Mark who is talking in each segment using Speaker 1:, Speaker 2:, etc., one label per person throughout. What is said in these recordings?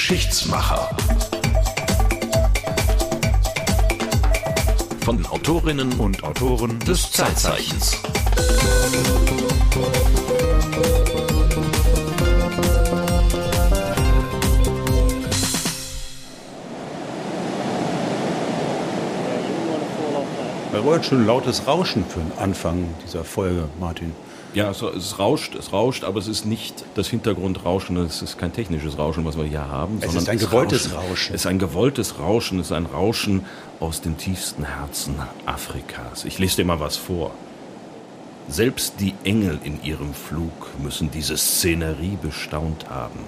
Speaker 1: Geschichtsmacher. Von den Autorinnen und Autoren des Zeitzeichens.
Speaker 2: Da war jetzt schon ein lautes Rauschen für den Anfang dieser Folge, Martin.
Speaker 3: Ja, also es rauscht, es rauscht, aber es ist nicht das Hintergrundrauschen, es ist kein technisches Rauschen, was wir hier haben.
Speaker 2: Es
Speaker 3: sondern
Speaker 2: ist ein gewolltes Rauschen.
Speaker 3: Es ist ein gewolltes Rauschen, es ist ein Rauschen aus dem tiefsten Herzen Afrikas. Ich lese dir mal was vor. Selbst die Engel in ihrem Flug müssen diese Szenerie bestaunt haben.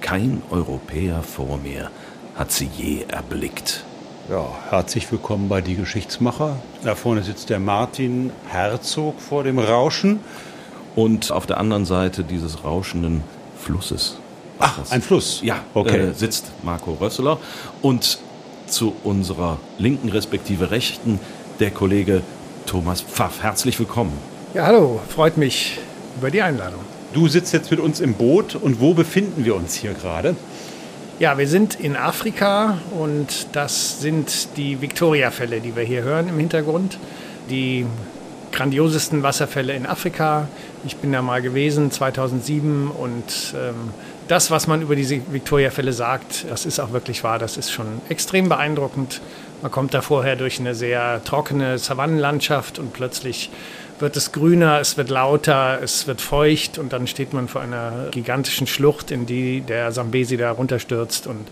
Speaker 3: Kein Europäer vor mir hat sie je erblickt.
Speaker 2: Ja, herzlich willkommen bei Die Geschichtsmacher. Da vorne sitzt der Martin Herzog vor dem Rauschen.
Speaker 3: Und auf der anderen Seite dieses rauschenden Flusses.
Speaker 2: Ach, ein Fluss.
Speaker 3: Ja,
Speaker 2: Okay.
Speaker 3: äh, sitzt Marco Rösseler. Und zu unserer linken respektive rechten der Kollege Thomas Pfaff. Herzlich willkommen.
Speaker 4: Ja, hallo, freut mich über die Einladung.
Speaker 2: Du sitzt jetzt mit uns im Boot und wo befinden wir uns hier gerade?
Speaker 4: Ja, wir sind in Afrika und das sind die Victoria-Fälle, die wir hier hören im Hintergrund. Die grandiosesten Wasserfälle in Afrika. Ich bin da mal gewesen 2007 und ähm, das, was man über diese Victoria-Fälle sagt, das ist auch wirklich wahr. Das ist schon extrem beeindruckend. Man kommt da vorher durch eine sehr trockene Savannenlandschaft und plötzlich wird es grüner, es wird lauter, es wird feucht und dann steht man vor einer gigantischen Schlucht, in die der Sambesi da runterstürzt und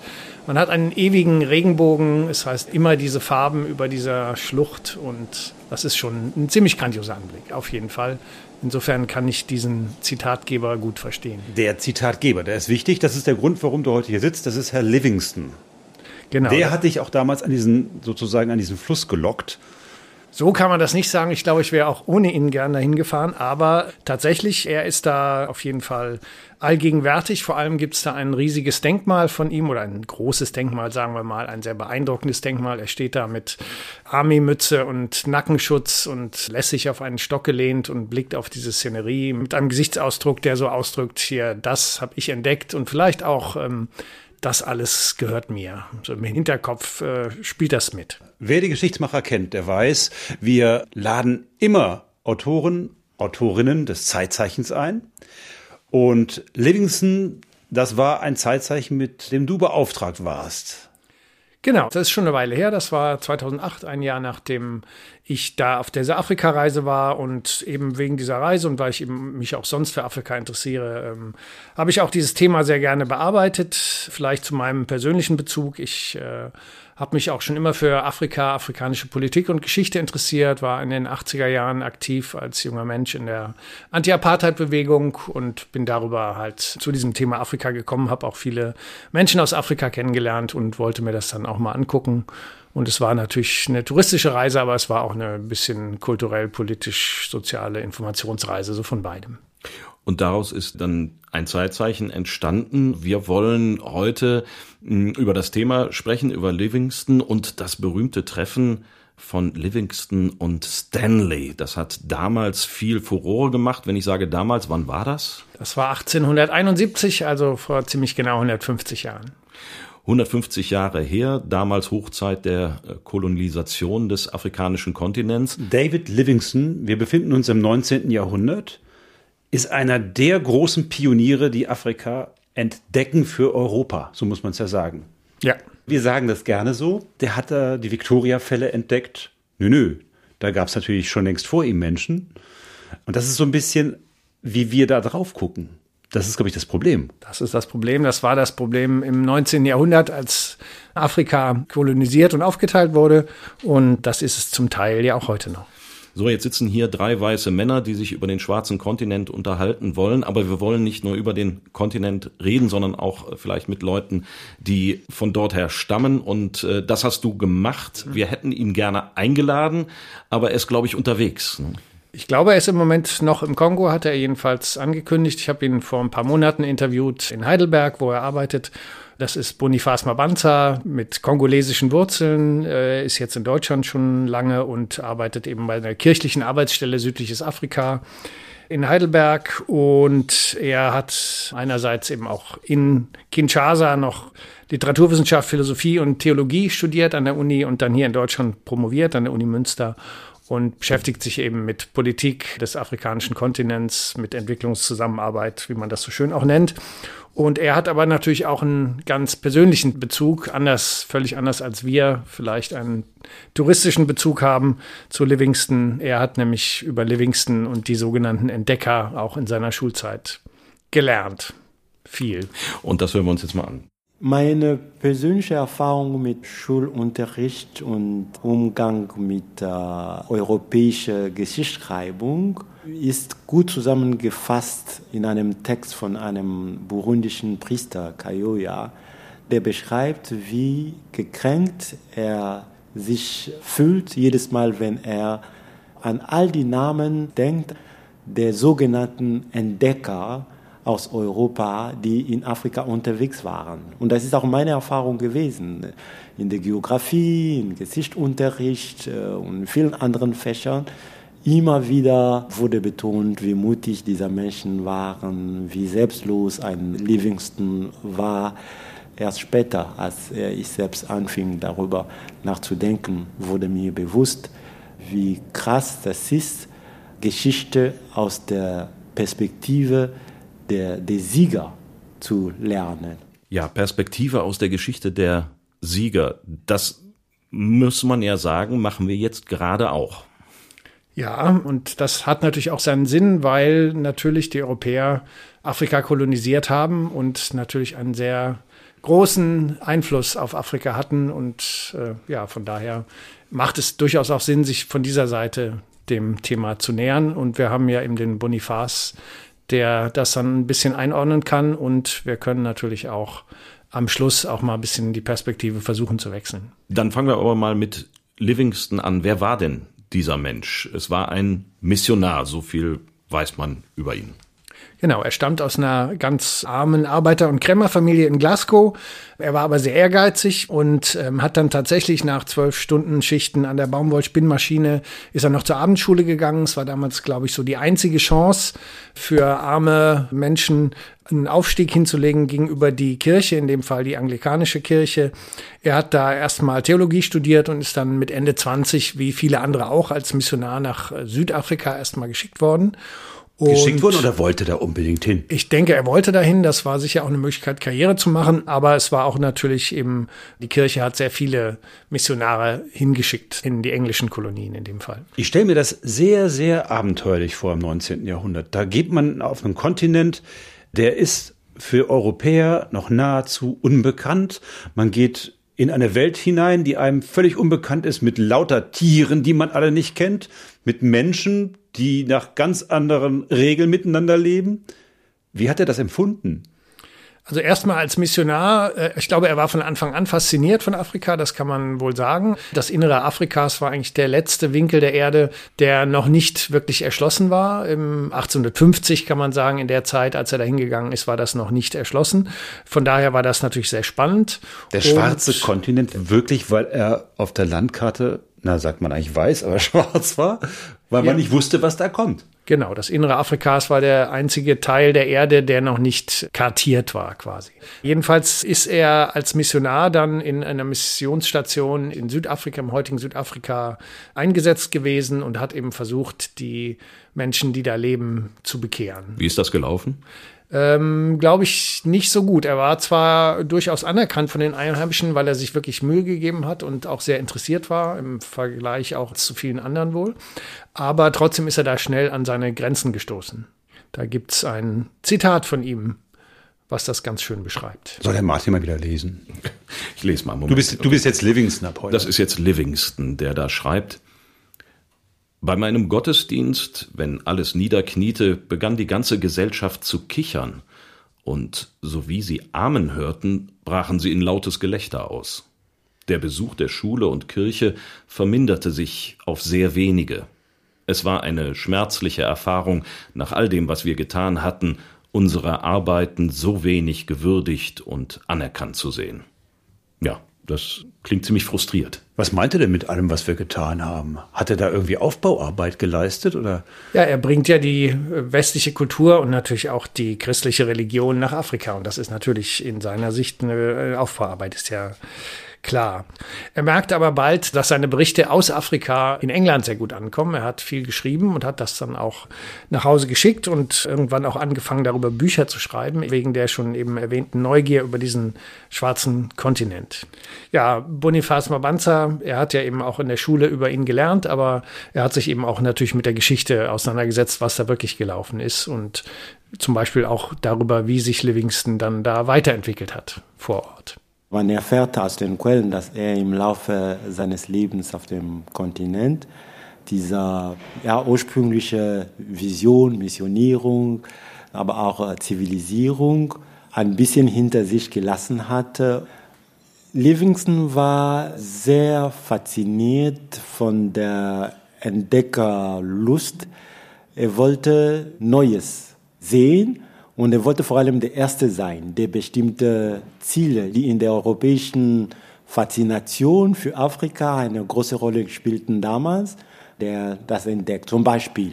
Speaker 4: man hat einen ewigen Regenbogen, es heißt immer diese Farben über dieser Schlucht und das ist schon ein ziemlich grandioser Anblick, auf jeden Fall. Insofern kann ich diesen Zitatgeber gut verstehen.
Speaker 2: Der Zitatgeber, der ist wichtig. Das ist der Grund, warum du heute hier sitzt. Das ist Herr Livingston.
Speaker 4: Genau.
Speaker 2: Der hat dich auch damals an diesen, sozusagen an diesen Fluss gelockt.
Speaker 4: So kann man das nicht sagen. Ich glaube, ich wäre auch ohne ihn gern dahin gefahren. Aber tatsächlich, er ist da auf jeden Fall allgegenwärtig. Vor allem gibt es da ein riesiges Denkmal von ihm oder ein großes Denkmal, sagen wir mal, ein sehr beeindruckendes Denkmal. Er steht da mit Army-Mütze und Nackenschutz und lässig auf einen Stock gelehnt und blickt auf diese Szenerie mit einem Gesichtsausdruck, der so ausdrückt, hier, das habe ich entdeckt und vielleicht auch, ähm, das alles gehört mir. So im Hinterkopf äh, spielt das mit.
Speaker 2: Wer die Geschichtsmacher kennt, der weiß, wir laden immer Autoren, Autorinnen des Zeitzeichens ein. Und Livingston, das war ein Zeitzeichen, mit dem du beauftragt warst.
Speaker 4: Genau, das ist schon eine Weile her. Das war 2008, ein Jahr nachdem ich da auf dieser Afrika-Reise war und eben wegen dieser Reise und weil ich eben mich auch sonst für Afrika interessiere, ähm, habe ich auch dieses Thema sehr gerne bearbeitet. Vielleicht zu meinem persönlichen Bezug. Ich äh, habe mich auch schon immer für Afrika, afrikanische Politik und Geschichte interessiert, war in den 80er Jahren aktiv als junger Mensch in der Anti-Apartheid-Bewegung und bin darüber halt zu diesem Thema Afrika gekommen, habe auch viele Menschen aus Afrika kennengelernt und wollte mir das dann auch mal angucken. Und es war natürlich eine touristische Reise, aber es war auch eine bisschen kulturell, politisch, soziale Informationsreise, so von beidem.
Speaker 3: Und daraus ist dann ein Zeitzeichen entstanden. Wir wollen heute mh, über das Thema sprechen, über Livingston und das berühmte Treffen von Livingston und Stanley. Das hat damals viel Furore gemacht. Wenn ich sage damals, wann war das?
Speaker 4: Das war 1871, also vor ziemlich genau 150 Jahren.
Speaker 3: 150 Jahre her, damals Hochzeit der äh, Kolonisation des afrikanischen Kontinents.
Speaker 2: David Livingston, wir befinden uns im 19. Jahrhundert, ist einer der großen Pioniere, die Afrika entdecken für Europa, so muss man es ja sagen.
Speaker 4: Ja,
Speaker 2: Wir sagen das gerne so. Der hat da die Victoria-Fälle entdeckt. Nö, nö. Da gab es natürlich schon längst vor ihm Menschen. Und das ist so ein bisschen, wie wir da drauf gucken. Das ist, glaube ich, das Problem.
Speaker 4: das ist das Problem. Das war das Problem im 19. Jahrhundert, als Afrika kolonisiert und aufgeteilt wurde. Und das ist es zum Teil ja auch heute noch.
Speaker 3: So, jetzt sitzen hier drei weiße Männer, die sich über den schwarzen Kontinent unterhalten wollen, aber wir wollen nicht nur über den Kontinent reden, sondern auch äh, vielleicht mit Leuten, die von dort her stammen. Und äh, das hast du gemacht. Wir hätten ihn gerne eingeladen, aber er ist, glaube ich, unterwegs. ne?
Speaker 4: Ich glaube, er ist im Moment noch im Kongo, hat er jedenfalls angekündigt. Ich habe ihn vor ein paar Monaten interviewt in Heidelberg, wo er arbeitet. Das ist Boniface Mabanza mit kongolesischen Wurzeln, äh, ist jetzt in Deutschland schon lange und arbeitet eben bei einer kirchlichen Arbeitsstelle Südliches Afrika. in Heidelberg und er hat einerseits eben auch in Kinshasa noch Literaturwissenschaft, Philosophie und Theologie studiert an der Uni und dann hier in Deutschland promoviert an der Uni Münster und beschäftigt sich eben mit Politik des afrikanischen Kontinents, mit Entwicklungszusammenarbeit, wie man das so schön auch nennt. Und er hat aber natürlich auch einen ganz persönlichen Bezug, anders, völlig anders als wir vielleicht einen touristischen Bezug haben zu Livingston. Er hat nämlich über Livingston und die sogenannten Entdecker auch in seiner Schulzeit gelernt. Viel.
Speaker 3: Und das hören wir uns jetzt mal an.
Speaker 5: Meine persönliche Erfahrung mit Schulunterricht und Umgang mit äh, europäischer Geschichtsschreibung ist gut zusammengefasst in einem Text von einem burundischen Priester, Kayoya, der beschreibt, wie gekränkt er sich fühlt jedes Mal, wenn er an all die Namen denkt, der sogenannten Entdecker, aus Europa, die in Afrika unterwegs waren. Und das ist auch meine Erfahrung gewesen. In der Geografie, im Geschichtsunterricht äh, und in vielen anderen Fächern. Immer wieder wurde betont, wie mutig diese Menschen waren, wie selbstlos ein Livingston war. Erst später, als ich selbst anfing, darüber nachzudenken, wurde mir bewusst, wie krass das ist, Geschichte aus der Perspektive der, der Sieger zu lernen.
Speaker 3: Ja, Perspektive aus der Geschichte der Sieger. Das muss man ja sagen, machen wir jetzt gerade auch.
Speaker 4: Ja, und das hat natürlich auch seinen Sinn, weil natürlich die Europäer Afrika kolonisiert haben und natürlich einen sehr großen Einfluss auf Afrika hatten. Und äh, ja, von daher macht es durchaus auch Sinn, sich von dieser Seite dem Thema zu nähern. Und wir haben ja eben den Bonifaz der das dann ein bisschen einordnen kann. Und wir können natürlich auch am Schluss auch mal ein bisschen die Perspektive versuchen zu wechseln.
Speaker 3: Dann fangen wir aber mal mit Livingston an. Wer war denn dieser Mensch? Es war ein Missionar, so viel weiß man über ihn.
Speaker 4: Genau, er stammt aus einer ganz armen Arbeiter- und Krämerfamilie in Glasgow. Er war aber sehr ehrgeizig und ähm, hat dann tatsächlich nach zwölf Stunden Schichten an der Baumwollspinnmaschine ist er noch zur Abendschule gegangen. Es war damals, glaube ich, so die einzige Chance für arme Menschen, einen Aufstieg hinzulegen gegenüber die Kirche, in dem Fall die anglikanische Kirche. Er hat da erstmal Theologie studiert und ist dann mit Ende 20, wie viele andere auch, als Missionar nach Südafrika erstmal geschickt worden
Speaker 2: geschickt worden oder wollte da unbedingt hin?
Speaker 4: Ich denke, er wollte dahin. Das war sicher auch eine Möglichkeit, Karriere zu machen. Aber es war auch natürlich eben, die Kirche hat sehr viele Missionare hingeschickt in die englischen Kolonien in dem Fall.
Speaker 2: Ich stelle mir das sehr, sehr abenteuerlich vor im 19. Jahrhundert. Da geht man auf einen Kontinent, der ist für Europäer noch nahezu unbekannt. Man geht in eine Welt hinein, die einem völlig unbekannt ist, mit lauter Tieren, die man alle nicht kennt, mit Menschen, die nach ganz anderen Regeln miteinander leben. Wie hat er das empfunden?
Speaker 4: Also erstmal als Missionar, äh, ich glaube, er war von Anfang an fasziniert von Afrika, das kann man wohl sagen. Das Innere Afrikas war eigentlich der letzte Winkel der Erde, der noch nicht wirklich erschlossen war. Im 1850 kann man sagen, in der Zeit, als er da hingegangen ist, war das noch nicht erschlossen. Von daher war das natürlich sehr spannend.
Speaker 2: Der schwarze Und Kontinent wirklich, weil er auf der Landkarte na, sagt man eigentlich weiß, aber schwarz war, weil ja. man nicht wusste, was da kommt.
Speaker 4: Genau, das innere Afrikas war der einzige Teil der Erde, der noch nicht kartiert war quasi. Jedenfalls ist er als Missionar dann in einer Missionsstation in Südafrika, im heutigen Südafrika, eingesetzt gewesen und hat eben versucht, die Menschen, die da leben, zu bekehren.
Speaker 3: Wie ist das gelaufen?
Speaker 4: Ähm, Glaube ich nicht so gut. Er war zwar durchaus anerkannt von den Einheimischen, weil er sich wirklich Mühe gegeben hat und auch sehr interessiert war, im Vergleich auch zu vielen anderen wohl. Aber trotzdem ist er da schnell an seine Grenzen gestoßen. Da gibt's ein Zitat von ihm, was das ganz schön beschreibt.
Speaker 2: Soll der Martin mal wieder lesen?
Speaker 3: Ich lese mal.
Speaker 2: Moment. Du bist, du bist jetzt Livingston ab heute.
Speaker 3: Das ist jetzt Livingston, der da schreibt. Bei meinem Gottesdienst, wenn alles niederkniete, begann die ganze Gesellschaft zu kichern, und sowie sie Amen hörten, brachen sie in lautes Gelächter aus. Der Besuch der Schule und Kirche verminderte sich auf sehr wenige. Es war eine schmerzliche Erfahrung, nach all dem, was wir getan hatten, unsere Arbeiten so wenig gewürdigt und anerkannt zu sehen. Ja, Das klingt ziemlich frustriert.
Speaker 2: Was meint er denn mit allem, was wir getan haben? Hat er da irgendwie Aufbauarbeit geleistet oder?
Speaker 4: Ja, er bringt ja die westliche Kultur und natürlich auch die christliche Religion nach Afrika. Und das ist natürlich in seiner Sicht eine Aufbauarbeit, ist ja klar. Er merkt aber bald, dass seine Berichte aus Afrika in England sehr gut ankommen. Er hat viel geschrieben und hat das dann auch nach Hause geschickt und irgendwann auch angefangen, darüber Bücher zu schreiben, wegen der schon eben erwähnten Neugier über diesen schwarzen Kontinent. Ja, Boniface Mabanza, er hat ja eben auch in der Schule über ihn gelernt, aber er hat sich eben auch natürlich mit der Geschichte auseinandergesetzt, was da wirklich gelaufen ist und zum Beispiel auch darüber, wie sich Livingston dann da weiterentwickelt hat vor Ort.
Speaker 5: Man erfährt aus den Quellen, dass er im Laufe seines Lebens auf dem Kontinent dieser ja, ursprüngliche Vision, Missionierung, aber auch äh, Zivilisierung ein bisschen hinter sich gelassen hatte. Livingston war sehr fasziniert von der Entdeckerlust. Er wollte Neues sehen und er wollte vor allem der Erste sein, der bestimmte Ziele, die in der europäischen Faszination für Afrika eine große Rolle spielten damals, der das entdeckt. Zum Beispiel,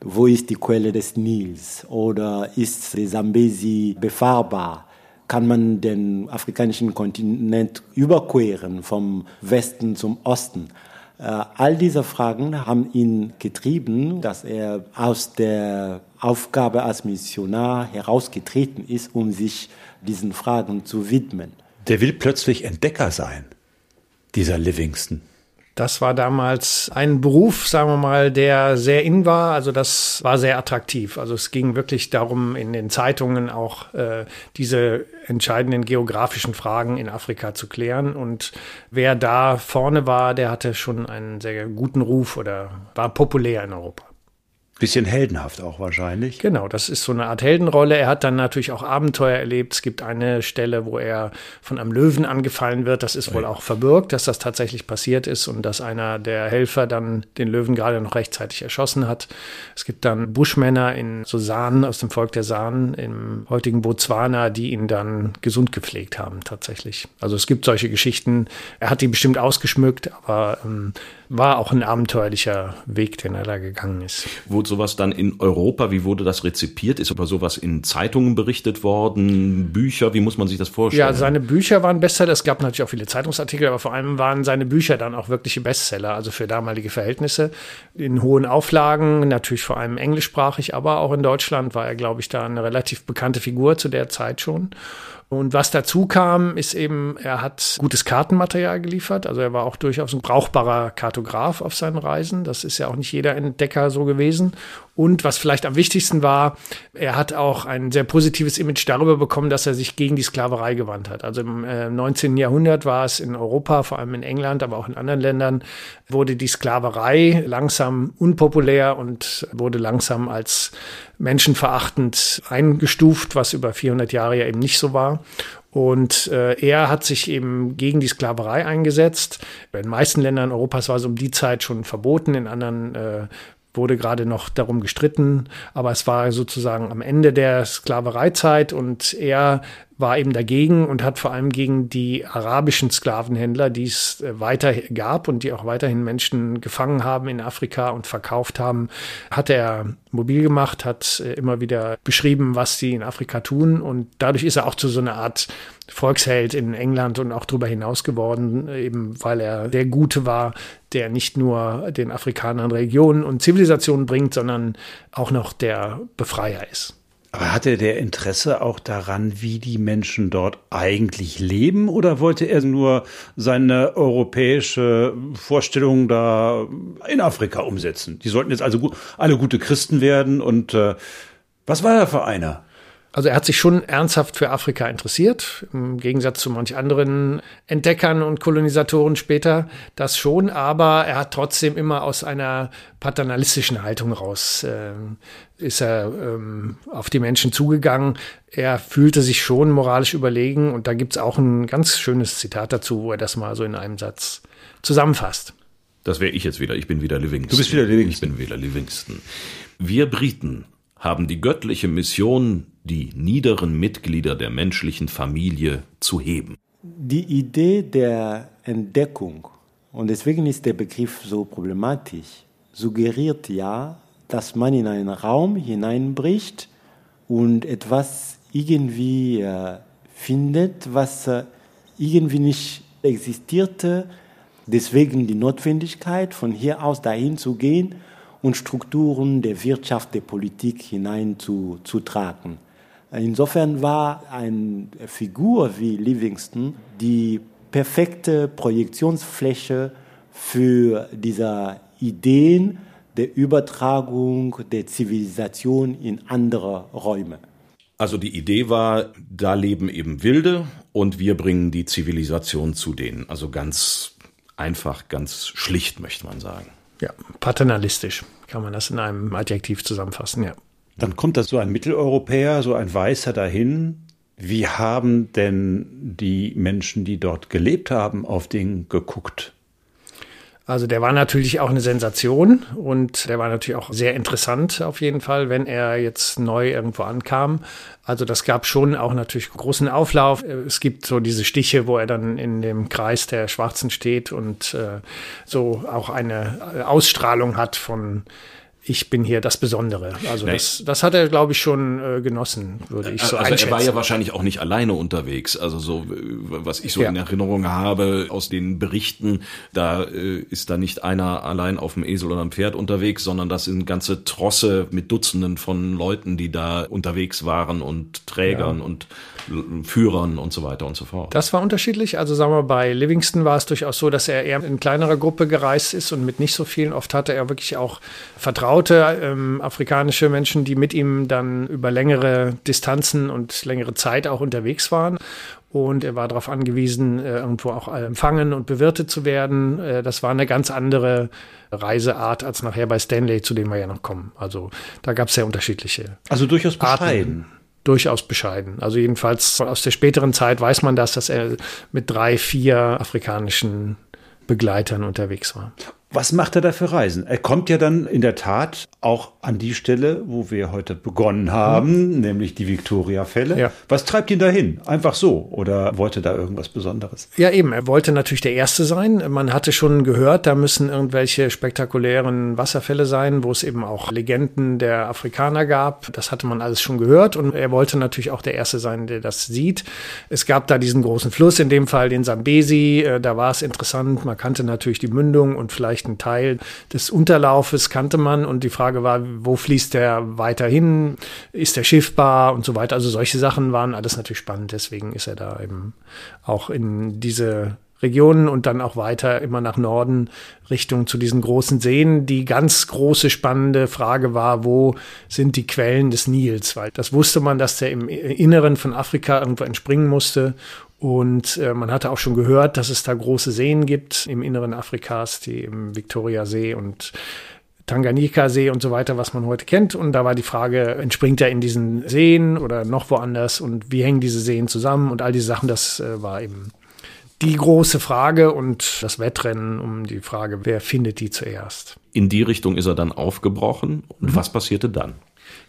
Speaker 5: wo ist die Quelle des Nils? Oder ist die Sambesi befahrbar? Kann man den afrikanischen Kontinent überqueren vom Westen zum Osten? Äh, all diese Fragen haben ihn getrieben, dass er aus der Aufgabe als Missionar herausgetreten ist, um sich diesen Fragen zu widmen.
Speaker 2: Der will plötzlich Entdecker sein, dieser Livingston.
Speaker 4: Das war damals ein Beruf, sagen wir mal, der sehr in war. Also das war sehr attraktiv. Also es ging wirklich darum, in den Zeitungen auch äh, diese entscheidenden geografischen Fragen in Afrika zu klären. Und wer da vorne war, der hatte schon einen sehr guten Ruf oder war populär in Europa.
Speaker 2: Bisschen heldenhaft auch wahrscheinlich.
Speaker 4: Genau, das ist so eine Art Heldenrolle. Er hat dann natürlich auch Abenteuer erlebt. Es gibt eine Stelle, wo er von einem Löwen angefallen wird. Das ist wohl auch verbürgt, dass das tatsächlich passiert ist und dass einer der Helfer dann den Löwen gerade noch rechtzeitig erschossen hat. Es gibt dann Buschmänner in so Sahnen aus dem Volk der Sahnen im heutigen Botswana, die ihn dann gesund gepflegt haben tatsächlich. Also es gibt solche Geschichten. Er hat die bestimmt ausgeschmückt, aber ähm, war auch ein abenteuerlicher Weg, den er da gegangen ist.
Speaker 3: Wurde sowas dann in Europa, wie wurde das rezipiert? Ist über sowas in Zeitungen berichtet worden? Bücher, wie muss man sich das vorstellen?
Speaker 4: Ja, seine Bücher waren Bestseller. Es gab natürlich auch viele Zeitungsartikel, aber vor allem waren seine Bücher dann auch wirkliche Bestseller, also für damalige Verhältnisse. In hohen Auflagen, natürlich vor allem englischsprachig, aber auch in Deutschland war er, glaube ich, da eine relativ bekannte Figur zu der Zeit schon. Und was dazu kam, ist eben, er hat gutes Kartenmaterial geliefert. Also er war auch durchaus ein brauchbarer Kartograf auf seinen Reisen. Das ist ja auch nicht jeder Entdecker so gewesen. Und was vielleicht am wichtigsten war, er hat auch ein sehr positives Image darüber bekommen, dass er sich gegen die Sklaverei gewandt hat. Also im äh, 19. Jahrhundert war es in Europa, vor allem in England, aber auch in anderen Ländern, wurde die Sklaverei langsam unpopulär und wurde langsam als menschenverachtend eingestuft, was über 400 Jahre ja eben nicht so war. Und äh, er hat sich eben gegen die Sklaverei eingesetzt. In den meisten Ländern Europas war es um die Zeit schon verboten, in anderen äh, wurde gerade noch darum gestritten, aber es war sozusagen am Ende der Sklavereizeit und er war eben dagegen und hat vor allem gegen die arabischen Sklavenhändler, die es äh, weiter gab und die auch weiterhin Menschen gefangen haben in Afrika und verkauft haben, hat er mobil gemacht, hat äh, immer wieder beschrieben, was sie in Afrika tun. Und dadurch ist er auch zu so einer Art Volksheld in England und auch darüber hinaus geworden, eben weil er der Gute war, der nicht nur den Afrikanern Regionen und Zivilisationen bringt, sondern auch noch der Befreier ist.
Speaker 2: Aber hatte der Interesse auch daran, wie die Menschen dort eigentlich leben, oder wollte er nur seine europäische Vorstellung da in Afrika umsetzen? Die sollten jetzt also alle gute Christen werden und äh, was war er für einer?
Speaker 4: Also er hat sich schon ernsthaft für Afrika interessiert, im Gegensatz zu manch anderen Entdeckern und Kolonisatoren später, das schon, aber er hat trotzdem immer aus einer paternalistischen Haltung raus, äh, ist er ähm, auf die Menschen zugegangen. Er fühlte sich schon moralisch überlegen und da gibt's auch ein ganz schönes Zitat dazu, wo er das mal so in einem Satz zusammenfasst.
Speaker 3: Das wäre ich jetzt wieder. Ich bin wieder Livingston.
Speaker 2: Du bist wieder Livingston.
Speaker 3: Ich bin wieder Livingston. Wir Briten haben die göttliche Mission, die niederen Mitglieder der menschlichen Familie zu heben.
Speaker 5: Die Idee der Entdeckung, und deswegen ist der Begriff so problematisch, suggeriert ja, dass man in einen Raum hineinbricht und etwas irgendwie äh, findet, was äh, irgendwie nicht existierte. Deswegen die Notwendigkeit, von hier aus dahin zu gehen und Strukturen der Wirtschaft, der Politik hineinzutragen. Insofern war eine Figur wie Livingston die perfekte Projektionsfläche für diese Ideen der Übertragung der Zivilisation in andere Räume.
Speaker 3: Also die Idee war, da leben eben Wilde und wir bringen die Zivilisation zu denen. Also ganz einfach, ganz schlicht, möchte man sagen.
Speaker 4: Ja, paternalistisch kann man das in einem Adjektiv zusammenfassen, ja.
Speaker 2: Dann kommt da so ein Mitteleuropäer, so ein Weißer dahin. Wie haben denn die Menschen, die dort gelebt haben, auf den geguckt?
Speaker 4: Also der war natürlich auch eine Sensation und der war natürlich auch sehr interessant auf jeden Fall, wenn er jetzt neu irgendwo ankam. Also das gab schon auch natürlich großen Auflauf. Es gibt so diese Stiche, wo er dann in dem Kreis der Schwarzen steht und äh, so auch eine Ausstrahlung hat von ich bin hier das Besondere. Also das, das hat er, glaube ich, schon äh, genossen, würde ich so
Speaker 3: also
Speaker 4: einschätzen.
Speaker 3: Er war ja wahrscheinlich auch nicht alleine unterwegs. Also so, was ich so ja. in Erinnerung habe aus den Berichten, da äh, ist da nicht einer allein auf dem Esel oder am Pferd unterwegs, sondern das sind ganze Trosse mit Dutzenden von Leuten, die da unterwegs waren und Trägern ja. und Führern und so weiter und so fort.
Speaker 4: Das war unterschiedlich. Also sagen wir, bei Livingston war es durchaus so, dass er eher in kleinerer Gruppe gereist ist und mit nicht so vielen. Oft hatte er wirklich auch vertraute ähm, afrikanische Menschen, die mit ihm dann über längere Distanzen und längere Zeit auch unterwegs waren. Und er war darauf angewiesen, äh, irgendwo auch empfangen und bewirtet zu werden. Äh, das war eine ganz andere Reiseart als nachher bei Stanley, zu dem wir ja noch kommen. Also da gab es sehr unterschiedliche.
Speaker 2: Also durchaus bescheiden.
Speaker 4: Arten durchaus bescheiden. Also jedenfalls aus der späteren Zeit weiß man das, dass er mit drei, vier afrikanischen Begleitern unterwegs war.
Speaker 2: Was macht er da für Reisen? Er kommt ja dann in der Tat auch an die Stelle, wo wir heute begonnen haben, mhm. nämlich die Victoria-Fälle. Ja. Was treibt ihn dahin? Einfach so? Oder wollte da irgendwas Besonderes?
Speaker 4: Ja, eben. Er wollte natürlich der Erste sein. Man hatte schon gehört, da müssen irgendwelche spektakulären Wasserfälle sein, wo es eben auch Legenden der Afrikaner gab. Das hatte man alles schon gehört. Und er wollte natürlich auch der Erste sein, der das sieht. Es gab da diesen großen Fluss, in dem Fall den Sambesi. Äh, da war es interessant. Man kannte natürlich die Mündung und vielleicht vielleicht einen Teil des Unterlaufes kannte man und die Frage war, wo fließt der weiterhin? Ist der schiffbar und so weiter? Also solche Sachen waren alles natürlich spannend. Deswegen ist er da eben auch in diese Regionen und dann auch weiter immer nach Norden Richtung zu diesen großen Seen. Die ganz große spannende Frage war, wo sind die Quellen des Nils? Weil das wusste man, dass der im Inneren von Afrika irgendwo entspringen musste und äh, man hatte auch schon gehört, dass es da große Seen gibt im Inneren Afrikas, die im Viktoriasee und Tanganyika-See und so weiter, was man heute kennt. Und da war die Frage, entspringt er in diesen Seen oder noch woanders und wie hängen diese Seen zusammen und all diese Sachen, das äh, war eben die große Frage und das Wettrennen um die Frage, wer findet die zuerst.
Speaker 3: In die Richtung ist er dann aufgebrochen. Und mhm. was passierte dann?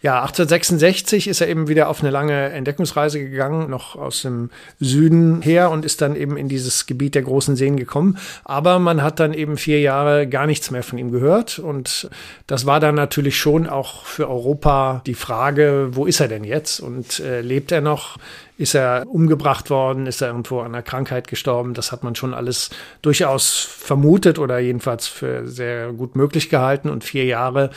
Speaker 4: Ja, 1866 ist er eben wieder auf eine lange Entdeckungsreise gegangen, noch aus dem Süden her und ist dann eben in dieses Gebiet der großen Seen gekommen. Aber man hat dann eben vier Jahre gar nichts mehr von ihm gehört. Und das war dann natürlich schon auch für Europa die Frage, wo ist er denn jetzt? Und äh, lebt er noch? Ist er umgebracht worden? Ist er irgendwo an einer Krankheit gestorben? Das hat man schon alles durchaus vermutet oder jedenfalls für sehr gut möglich gehalten. Und vier Jahre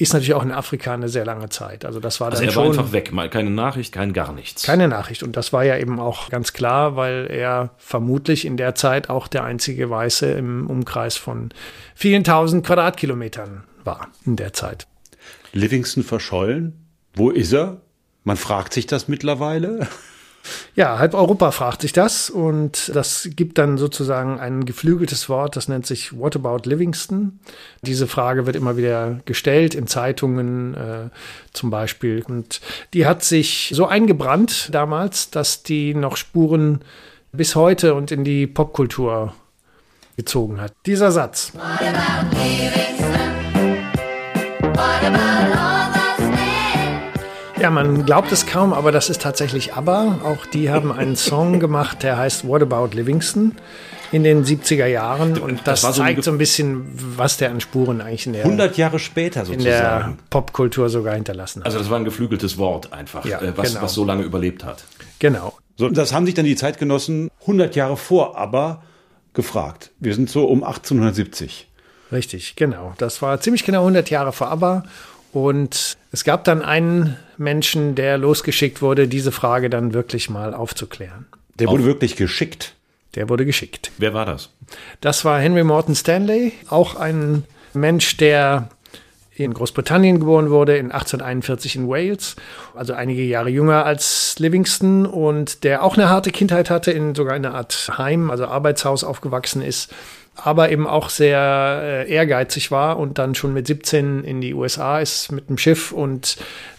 Speaker 4: ist natürlich auch in Afrika eine sehr lange Zeit. Also das war
Speaker 3: also
Speaker 4: dann
Speaker 3: er
Speaker 4: schon
Speaker 3: war einfach weg, mal keine Nachricht, kein gar nichts.
Speaker 4: Keine Nachricht und das war ja eben auch ganz klar, weil er vermutlich in der Zeit auch der einzige Weiße im Umkreis von vielen tausend Quadratkilometern war in der Zeit.
Speaker 2: Livingston verschollen? Wo ist er? Man fragt sich das mittlerweile.
Speaker 4: Ja, halb Europa fragt sich das und das gibt dann sozusagen ein geflügeltes Wort, das nennt sich What about Livingston? Diese Frage wird immer wieder gestellt in Zeitungen äh, zum Beispiel und die hat sich so eingebrannt damals, dass die noch Spuren bis heute und in die Popkultur gezogen hat. Dieser Satz. What about Livingston? What about Ja, man glaubt es kaum, aber das ist tatsächlich ABBA. Auch die haben einen Song gemacht, der heißt What About Livingston in den 70er Jahren. Und das, das so zeigt so ein bisschen, was der an Spuren eigentlich in der
Speaker 2: 100 Jahre später sozusagen.
Speaker 4: in der Popkultur sogar hinterlassen
Speaker 3: hat. Also das war ein geflügeltes Wort einfach, ja, äh, was, genau. was so lange überlebt hat.
Speaker 4: Genau.
Speaker 2: So, das haben sich dann die Zeitgenossen 100 Jahre vor ABBA gefragt. Wir sind so um 1870.
Speaker 4: Richtig, genau. Das war ziemlich genau 100 Jahre vor ABBA. Und es gab dann einen Menschen, der losgeschickt wurde, diese Frage dann wirklich mal aufzuklären.
Speaker 2: Der wurde Auf. wirklich geschickt.
Speaker 4: Der wurde geschickt.
Speaker 3: Wer war das?
Speaker 4: Das war Henry Morton Stanley, auch ein Mensch, der in Großbritannien geboren wurde, in 1841 in Wales, also einige Jahre jünger als Livingston und der auch eine harte Kindheit hatte, in sogar einer Art Heim, also Arbeitshaus aufgewachsen ist aber eben auch sehr äh, ehrgeizig war und dann schon mit 17 in die USA ist mit dem Schiff und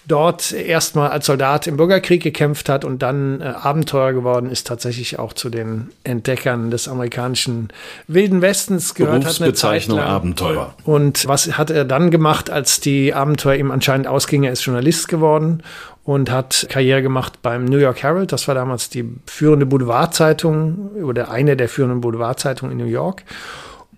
Speaker 4: dort erstmal als Soldat im Bürgerkrieg gekämpft hat und dann äh, Abenteuer geworden ist, tatsächlich auch zu den Entdeckern des amerikanischen Wilden Westens gehört hat.
Speaker 3: Eine Bezeichnung Abenteuer.
Speaker 4: Und was hat er dann gemacht, als die Abenteuer ihm anscheinend ausgingen? Er ist Journalist geworden und hat Karriere gemacht beim New York Herald. Das war damals die führende Boulevardzeitung oder eine der führenden Boulevardzeitungen in New York.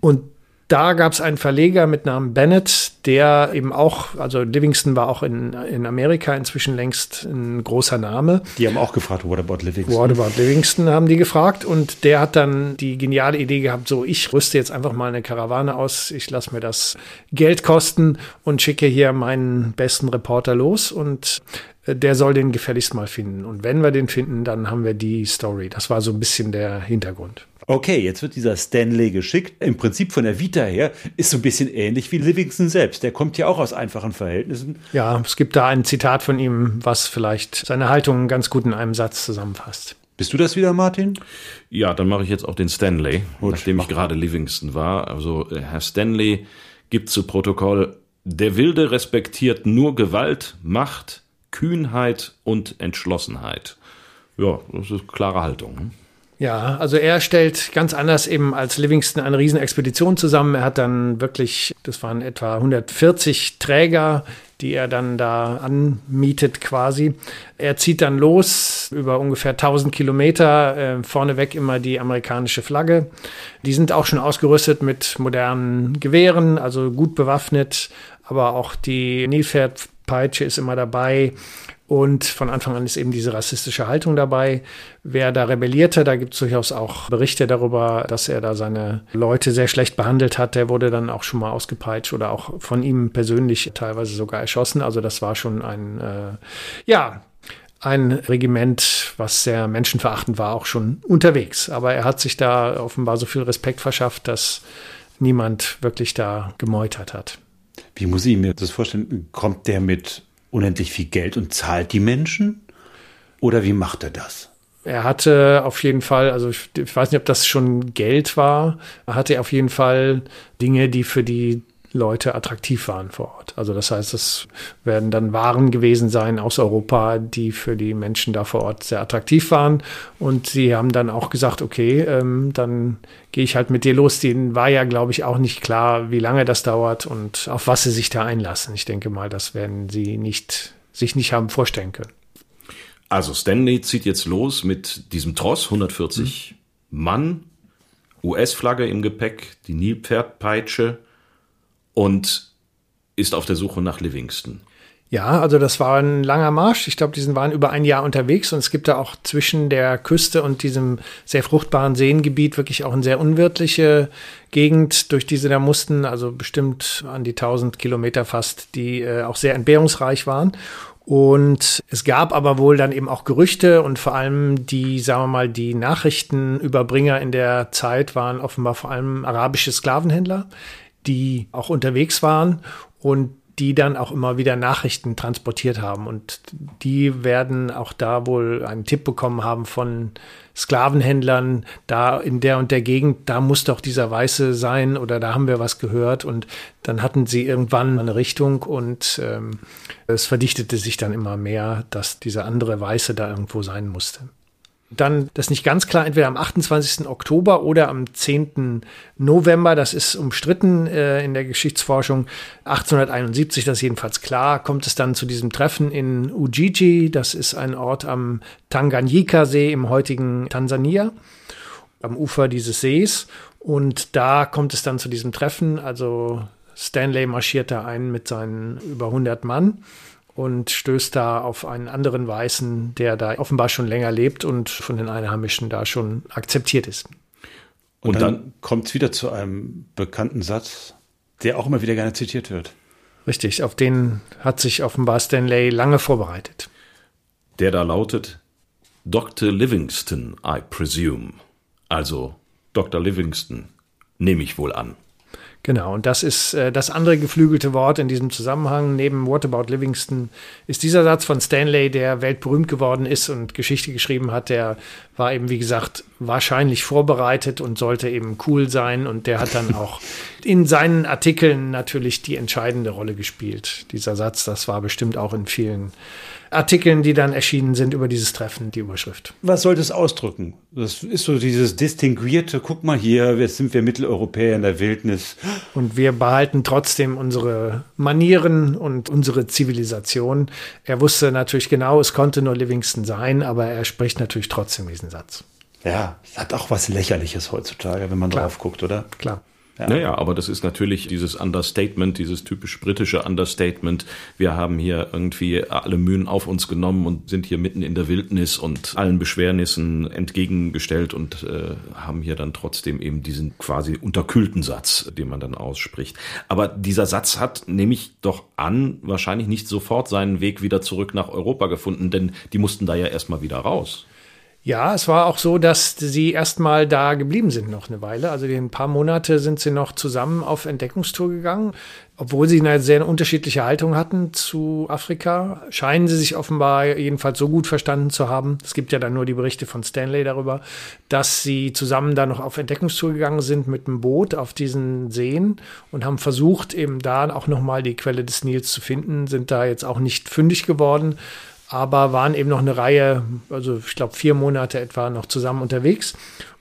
Speaker 4: Und da gab es einen Verleger mit Namen Bennett, der eben auch, also Livingston war auch in, in Amerika inzwischen längst ein großer Name.
Speaker 2: Die haben auch gefragt, what about Livingston?
Speaker 4: What about Livingston haben die gefragt und der hat dann die geniale Idee gehabt, so ich rüste jetzt einfach mal eine Karawane aus, ich lasse mir das Geld kosten und schicke hier meinen besten Reporter los und äh, der soll den gefälligst mal finden. Und wenn wir den finden, dann haben wir die Story. Das war so ein bisschen der Hintergrund.
Speaker 2: Okay, jetzt wird dieser Stanley geschickt. Im Prinzip von der Vita her ist so ein bisschen ähnlich wie Livingston selbst. Der kommt ja auch aus einfachen Verhältnissen.
Speaker 4: Ja, es gibt da ein Zitat von ihm, was vielleicht seine Haltung ganz gut in einem Satz zusammenfasst.
Speaker 2: Bist du das wieder, Martin?
Speaker 3: Ja, dann mache ich jetzt auch den Stanley, Gut, nachdem ich gerade Livingston war. Also äh, Herr Stanley gibt zu Protokoll, der Wilde respektiert nur Gewalt, Macht, Kühnheit und Entschlossenheit. Ja, das ist klare Haltung.
Speaker 4: Ja, also er stellt ganz anders eben als Livingston eine Riesenexpedition zusammen. Er hat dann wirklich, das waren etwa 140 Träger, die er dann da anmietet quasi. Er zieht dann los über ungefähr 1000 Kilometer, äh, vorneweg immer die amerikanische Flagge. Die sind auch schon ausgerüstet mit modernen Gewehren, also gut bewaffnet, aber auch die Nilpferdpeitsche ist immer dabei. Und von Anfang an ist eben diese rassistische Haltung dabei. Wer da rebellierte, da gibt es durchaus auch Berichte darüber, dass er da seine Leute sehr schlecht behandelt hat. Der wurde dann auch schon mal ausgepeitscht oder auch von ihm persönlich teilweise sogar erschossen. Also das war schon ein, äh, ja, ein Regiment, was sehr menschenverachtend war, auch schon unterwegs. Aber er hat sich da offenbar so viel Respekt verschafft, dass niemand wirklich da gemeutert hat.
Speaker 2: Wie muss ich mir das vorstellen? Kommt der mit unendlich viel Geld und zahlt die Menschen? Oder wie macht er das?
Speaker 4: Er hatte auf jeden Fall, also ich, ich weiß nicht, ob das schon Geld war, er hatte auf jeden Fall Dinge, die für die Leute attraktiv waren vor Ort. Also das heißt, es werden dann Waren gewesen sein aus Europa, die für die Menschen da vor Ort sehr attraktiv waren. Und sie haben dann auch gesagt, okay, ähm, dann gehe ich halt mit dir los. Denen war ja, glaube ich, auch nicht klar, wie lange das dauert und auf was sie sich da einlassen. Ich denke mal, das werden sie nicht, sich nicht haben vorstellen können.
Speaker 3: Also Stanley zieht jetzt los mit diesem Tross, 140 mhm. Mann, US-Flagge im Gepäck, die Nilpferdpeitsche, und ist auf der Suche nach Livingston.
Speaker 4: Ja, also das war ein langer Marsch. Ich glaube, die waren über ein Jahr unterwegs und es gibt da auch zwischen der Küste und diesem sehr fruchtbaren Seengebiet wirklich auch eine sehr unwirtliche Gegend, durch die sie da mussten, also bestimmt an die 1000 Kilometer fast, die äh, auch sehr entbehrungsreich waren. Und es gab aber wohl dann eben auch Gerüchte und vor allem die, sagen wir mal, die Nachrichtenüberbringer in der Zeit waren offenbar vor allem arabische Sklavenhändler, die auch unterwegs waren und die dann auch immer wieder Nachrichten transportiert haben. Und die werden auch da wohl einen Tipp bekommen haben von Sklavenhändlern, da in der und der Gegend, da muss doch dieser Weiße sein oder da haben wir was gehört. Und dann hatten sie irgendwann eine Richtung und ähm, es verdichtete sich dann immer mehr, dass dieser andere Weiße da irgendwo sein musste. Dann, das nicht ganz klar, entweder am 28. Oktober oder am 10. November, das ist umstritten äh, in der Geschichtsforschung, 1871, das ist jedenfalls klar, kommt es dann zu diesem Treffen in Ujiji, das ist ein Ort am Tanganyika-See im heutigen Tansania, am Ufer dieses Sees. Und da kommt es dann zu diesem Treffen, also Stanley marschiert da ein mit seinen über 100 Mann und stößt da auf einen anderen Weißen, der da offenbar schon länger lebt und von den Einheimischen da schon akzeptiert ist.
Speaker 2: Und, und dann, dann kommt es wieder zu einem bekannten Satz, der auch immer wieder gerne zitiert wird.
Speaker 4: Richtig, auf den hat sich offenbar Stanley lange vorbereitet.
Speaker 3: Der da lautet Dr. Livingston, I presume. Also Dr. Livingston, nehme ich wohl an.
Speaker 4: Genau, und das ist äh, das andere geflügelte Wort in diesem Zusammenhang. Neben What About Livingston ist dieser Satz von Stanley, der weltberühmt geworden ist und Geschichte geschrieben hat, der war eben, wie gesagt, wahrscheinlich vorbereitet und sollte eben cool sein. Und der hat dann auch in seinen Artikeln natürlich die entscheidende Rolle gespielt. Dieser Satz, das war bestimmt auch in vielen Artikeln, die dann erschienen sind über dieses Treffen, die Überschrift.
Speaker 2: Was soll das ausdrücken? Das ist so dieses distinguierte, guck mal hier, jetzt sind wir Mitteleuropäer in der Wildnis.
Speaker 4: Und wir behalten trotzdem unsere Manieren und unsere Zivilisation. Er wusste natürlich genau, es konnte nur Livingston sein, aber er spricht natürlich trotzdem diesen Satz.
Speaker 2: Ja, hat auch was Lächerliches heutzutage, wenn man Klar. drauf guckt, oder?
Speaker 4: Klar.
Speaker 3: Ja. Naja, aber das ist natürlich dieses Understatement, dieses typisch britische Understatement. Wir haben hier irgendwie alle Mühen auf uns genommen und sind hier mitten in der Wildnis und allen Beschwernissen entgegengestellt und äh, haben hier dann trotzdem eben diesen quasi unterkühlten Satz, den man dann ausspricht. Aber dieser Satz hat, nehme ich doch an, wahrscheinlich nicht sofort seinen Weg wieder zurück nach Europa gefunden, denn die mussten da ja erstmal wieder raus.
Speaker 4: Ja, es war auch so, dass sie erstmal da geblieben sind noch eine Weile. Also ein paar Monate sind sie noch zusammen auf Entdeckungstour gegangen. Obwohl sie eine sehr unterschiedliche Haltung hatten zu Afrika, scheinen sie sich offenbar jedenfalls so gut verstanden zu haben. Es gibt ja dann nur die Berichte von Stanley darüber, dass sie zusammen da noch auf Entdeckungstour gegangen sind mit dem Boot auf diesen Seen und haben versucht, eben da auch nochmal die Quelle des Nils zu finden, sind da jetzt auch nicht fündig geworden aber waren eben noch eine Reihe, also ich glaube vier Monate etwa noch zusammen unterwegs.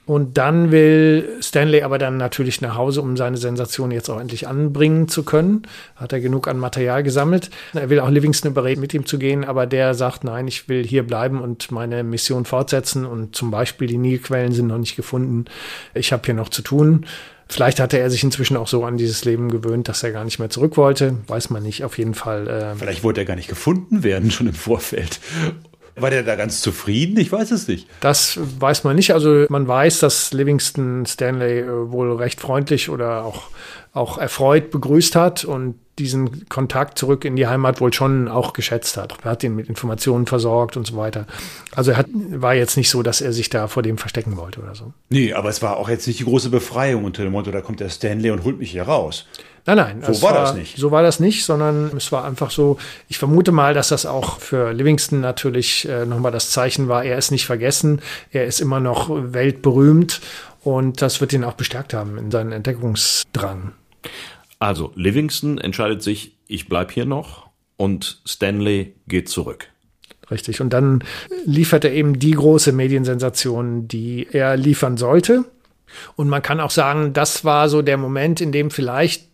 Speaker 4: Und dann will Stanley aber dann natürlich nach Hause, um seine Sensation jetzt auch endlich anbringen zu können. Hat er genug an Material gesammelt. Er will auch Livingston überreden, mit ihm zu gehen, aber der sagt, nein, ich will hier bleiben und meine Mission fortsetzen. Und zum Beispiel die Nilquellen sind noch nicht gefunden. Ich habe hier noch zu tun. Vielleicht hatte er sich inzwischen auch so an dieses Leben gewöhnt, dass er gar nicht mehr zurück wollte. Weiß man nicht, auf jeden Fall.
Speaker 2: Äh Vielleicht wollte er gar nicht gefunden werden, schon im Vorfeld. War der da ganz zufrieden? Ich weiß es nicht.
Speaker 4: Das weiß man nicht. Also man weiß, dass Livingston Stanley äh, wohl recht freundlich oder auch, auch erfreut begrüßt hat und diesen Kontakt zurück in die Heimat wohl schon auch geschätzt hat. Er hat ihn mit Informationen versorgt und so weiter. Also er hat, war jetzt nicht so, dass er sich da vor dem verstecken wollte oder so.
Speaker 2: Nee, aber es war auch jetzt nicht die große Befreiung unter dem Motto, da kommt der Stanley und holt mich hier raus.
Speaker 4: Nein, nein.
Speaker 2: So war, war, das nicht.
Speaker 4: So war das nicht, sondern es war einfach so, ich vermute mal, dass das auch für Livingston natürlich äh, nochmal das Zeichen war, er ist nicht vergessen, er ist immer noch weltberühmt und das wird ihn auch bestärkt haben in seinem Entdeckungsdrang.
Speaker 3: Also Livingston entscheidet sich, ich bleib hier noch und Stanley geht zurück.
Speaker 4: Richtig. Und dann liefert er eben die große Mediensensation, die er liefern sollte. Und man kann auch sagen, das war so der Moment, in dem vielleicht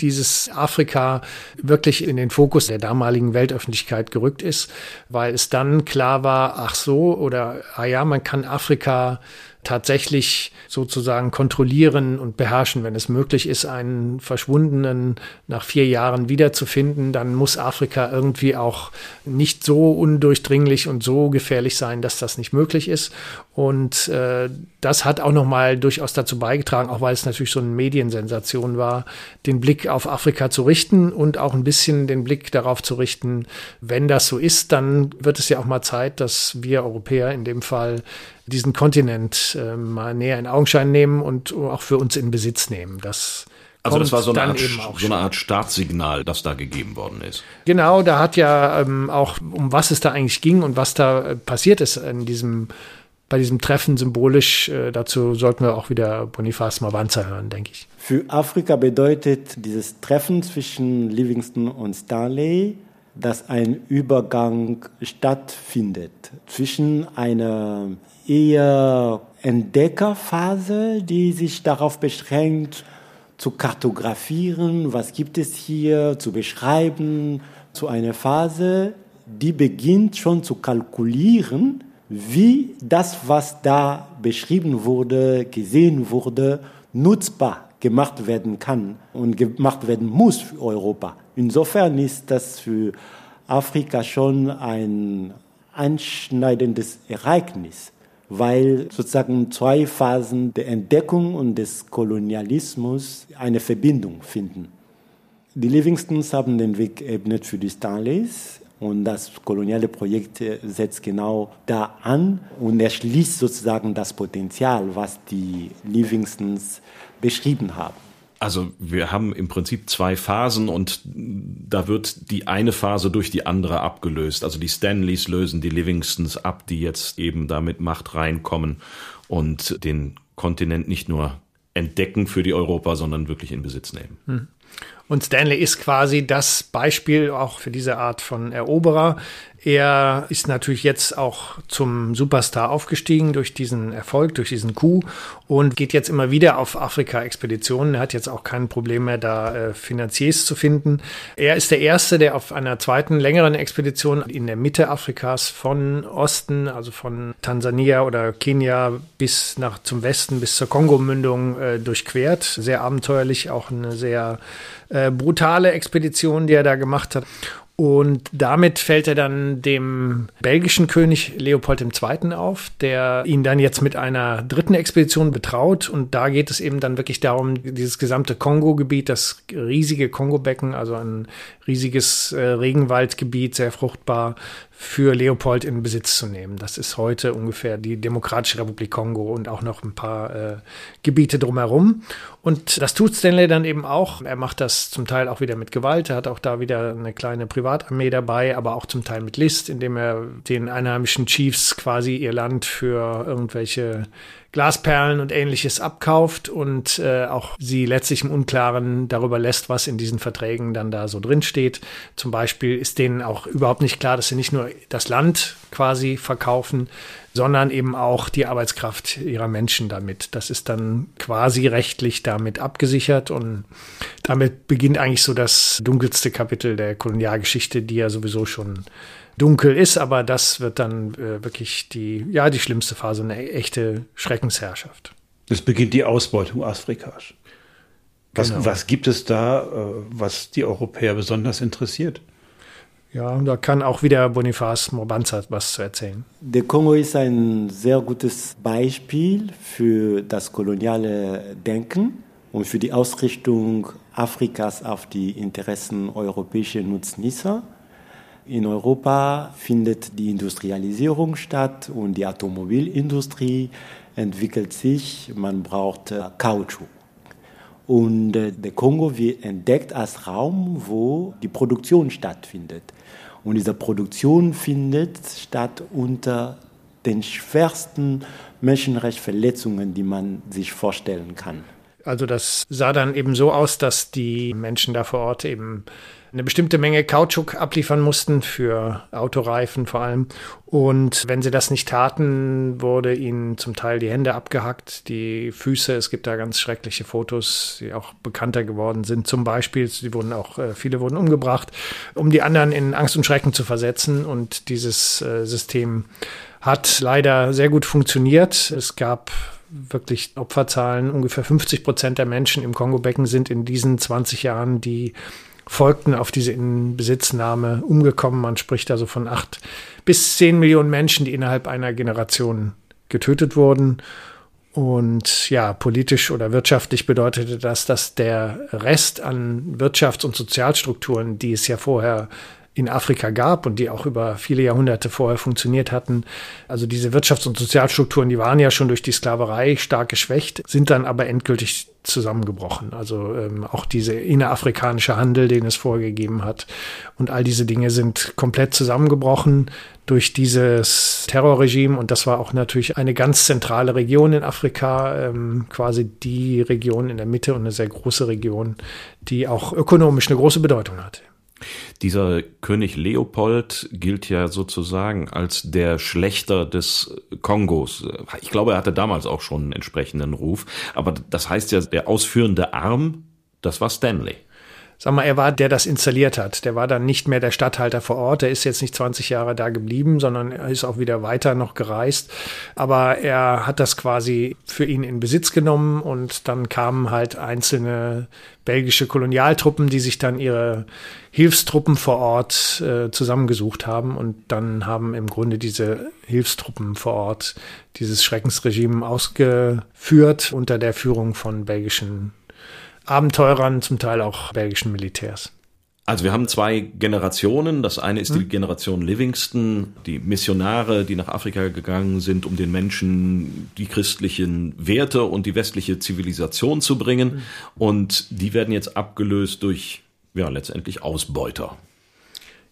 Speaker 4: dieses Afrika wirklich in den Fokus der damaligen Weltöffentlichkeit gerückt ist, weil es dann klar war, ach so, oder ah ja, man kann Afrika tatsächlich sozusagen kontrollieren und beherrschen. Wenn es möglich ist, einen Verschwundenen nach vier Jahren wiederzufinden, dann muss Afrika irgendwie auch nicht so undurchdringlich und so gefährlich sein, dass das nicht möglich ist. Und äh, das hat auch nochmal durchaus dazu beigetragen, auch weil es natürlich so eine Mediensensation war, den Blick auf Afrika zu richten und auch ein bisschen den Blick darauf zu richten, wenn das so ist, dann wird es ja auch mal Zeit, dass wir Europäer in dem Fall diesen Kontinent äh, mal näher in Augenschein nehmen und auch für uns in Besitz nehmen. Das
Speaker 3: also das war so eine, Art, so eine Art Startsignal, das da gegeben worden ist.
Speaker 4: Genau, da hat ja ähm, auch, um was es da eigentlich ging und was da äh, passiert ist in diesem, bei diesem Treffen symbolisch, äh, dazu sollten wir auch wieder Boniface Mavanza hören, denke ich.
Speaker 5: Für Afrika bedeutet dieses Treffen zwischen Livingston und Stanley dass ein Übergang stattfindet zwischen einer eher Entdeckerphase, die sich darauf beschränkt, zu kartografieren, was gibt es hier, zu beschreiben, zu einer Phase, die beginnt schon zu kalkulieren, wie das, was da beschrieben wurde, gesehen wurde, nutzbar gemacht werden kann und gemacht werden muss für Europa. Insofern ist das für Afrika schon ein einschneidendes Ereignis, weil sozusagen zwei Phasen der Entdeckung und des Kolonialismus eine Verbindung finden. Die Livingstons haben den Weg geebnet für die Stanleys und das koloniale Projekt setzt genau da an und erschließt sozusagen das Potenzial, was die Livingstons beschrieben haben.
Speaker 3: Also wir haben im Prinzip zwei Phasen und da wird die eine Phase durch die andere abgelöst. Also die Stanleys lösen die Livingstons ab, die jetzt eben da mit Macht reinkommen und den Kontinent nicht nur entdecken für die Europa, sondern wirklich in Besitz nehmen. Hm.
Speaker 4: Und Stanley ist quasi das Beispiel auch für diese Art von Eroberer. Er ist natürlich jetzt auch zum Superstar aufgestiegen durch diesen Erfolg, durch diesen Coup und geht jetzt immer wieder auf Afrika-Expeditionen. Er hat jetzt auch kein Problem mehr, da äh, Finanziers zu finden. Er ist der Erste, der auf einer zweiten, längeren Expedition in der Mitte Afrikas von Osten, also von Tansania oder Kenia bis nach zum Westen, bis zur Kongo-Mündung äh, durchquert. Sehr abenteuerlich, auch eine sehr äh, brutale Expedition, die er da gemacht hat. Und damit fällt er dann dem belgischen König Leopold II. auf, der ihn dann jetzt mit einer dritten Expedition betraut. Und da geht es eben dann wirklich darum, dieses gesamte Kongo-Gebiet, das riesige Kongo-Becken, also ein riesiges äh, Regenwaldgebiet, sehr fruchtbar, für Leopold in Besitz zu nehmen. Das ist heute ungefähr die Demokratische Republik Kongo und auch noch ein paar äh, Gebiete drumherum. Und das tut Stanley dann eben auch. Er macht das zum Teil auch wieder mit Gewalt. Er hat auch da wieder eine kleine Privatarmee dabei, aber auch zum Teil mit List, indem er den einheimischen Chiefs quasi ihr Land für irgendwelche Glasperlen und ähnliches abkauft und äh, auch sie letztlich im Unklaren darüber lässt, was in diesen Verträgen dann da so drin steht. Zum Beispiel ist denen auch überhaupt nicht klar, dass sie nicht nur das Land quasi verkaufen, sondern eben auch die Arbeitskraft ihrer Menschen damit. Das ist dann quasi rechtlich damit abgesichert und damit beginnt eigentlich so das dunkelste Kapitel der Kolonialgeschichte, die ja sowieso schon dunkel ist, aber das wird dann äh, wirklich die, ja, die schlimmste Phase, eine echte Schreckensherrschaft.
Speaker 2: Es beginnt die Ausbeutung Afrikas. Was, genau. was gibt es da, äh, was die Europäer besonders interessiert?
Speaker 4: Ja, da kann auch wieder Boniface Morbanza was zu erzählen.
Speaker 5: Der Kongo ist ein sehr gutes Beispiel für das koloniale Denken und für die Ausrichtung Afrikas auf die Interessen europäischer Nutznießer. In Europa findet die Industrialisierung statt und die Automobilindustrie entwickelt sich. Man braucht äh, Kautschuk. Und äh, der Kongo wird entdeckt als Raum, wo die Produktion stattfindet. Und diese Produktion findet statt unter den schwersten Menschenrechtsverletzungen, die man sich vorstellen kann.
Speaker 4: Also das sah dann eben so aus, dass die Menschen da vor Ort eben eine bestimmte Menge Kautschuk abliefern mussten für Autoreifen vor allem. Und wenn sie das nicht taten, wurde ihnen zum Teil die Hände abgehackt, die Füße. Es gibt da ganz schreckliche Fotos, die auch bekannter geworden sind. Zum Beispiel, sie wurden auch, äh, viele wurden umgebracht, um die anderen in Angst und Schrecken zu versetzen. Und dieses äh, System hat leider sehr gut funktioniert. Es gab wirklich Opferzahlen. Ungefähr 50 Prozent der Menschen im Kongo-Becken sind in diesen 20 Jahren, die folgten auf diese Inbesitznahme umgekommen. Man spricht also von acht bis zehn Millionen Menschen, die innerhalb einer Generation getötet wurden. Und ja, politisch oder wirtschaftlich bedeutete das, dass der Rest an Wirtschafts- und Sozialstrukturen, die es ja vorher in Afrika gab und die auch über viele Jahrhunderte vorher funktioniert hatten. Also diese Wirtschafts- und Sozialstrukturen, die waren ja schon durch die Sklaverei stark geschwächt, sind dann aber endgültig zusammengebrochen. Also ähm, auch diese innerafrikanische Handel, den es vorgegeben hat. Und all diese Dinge sind komplett zusammengebrochen durch dieses Terrorregime. Und das war auch natürlich eine ganz zentrale Region in Afrika, ähm, quasi die Region in der Mitte und eine sehr große Region, die auch ökonomisch eine große Bedeutung hatte.
Speaker 3: Dieser König Leopold gilt ja sozusagen als der Schlechter des Kongos. Ich glaube, er hatte damals auch schon einen entsprechenden Ruf. Aber das heißt ja, der ausführende Arm, das war Stanley
Speaker 4: sag mal, er war, der das installiert hat. Der war dann nicht mehr der Stadthalter vor Ort. Er ist jetzt nicht 20 Jahre da geblieben, sondern er ist auch wieder weiter noch gereist. Aber er hat das quasi für ihn in Besitz genommen und dann kamen halt einzelne belgische Kolonialtruppen, die sich dann ihre Hilfstruppen vor Ort äh, zusammengesucht haben und dann haben im Grunde diese Hilfstruppen vor Ort dieses Schreckensregime ausgeführt unter der Führung von belgischen Abenteurern, zum Teil auch belgischen Militärs.
Speaker 3: Also wir haben zwei Generationen. Das eine ist die hm. Generation Livingston, die Missionare, die nach Afrika gegangen sind, um den Menschen die christlichen Werte und die westliche Zivilisation zu bringen. Hm. Und die werden jetzt abgelöst durch, ja, letztendlich Ausbeuter.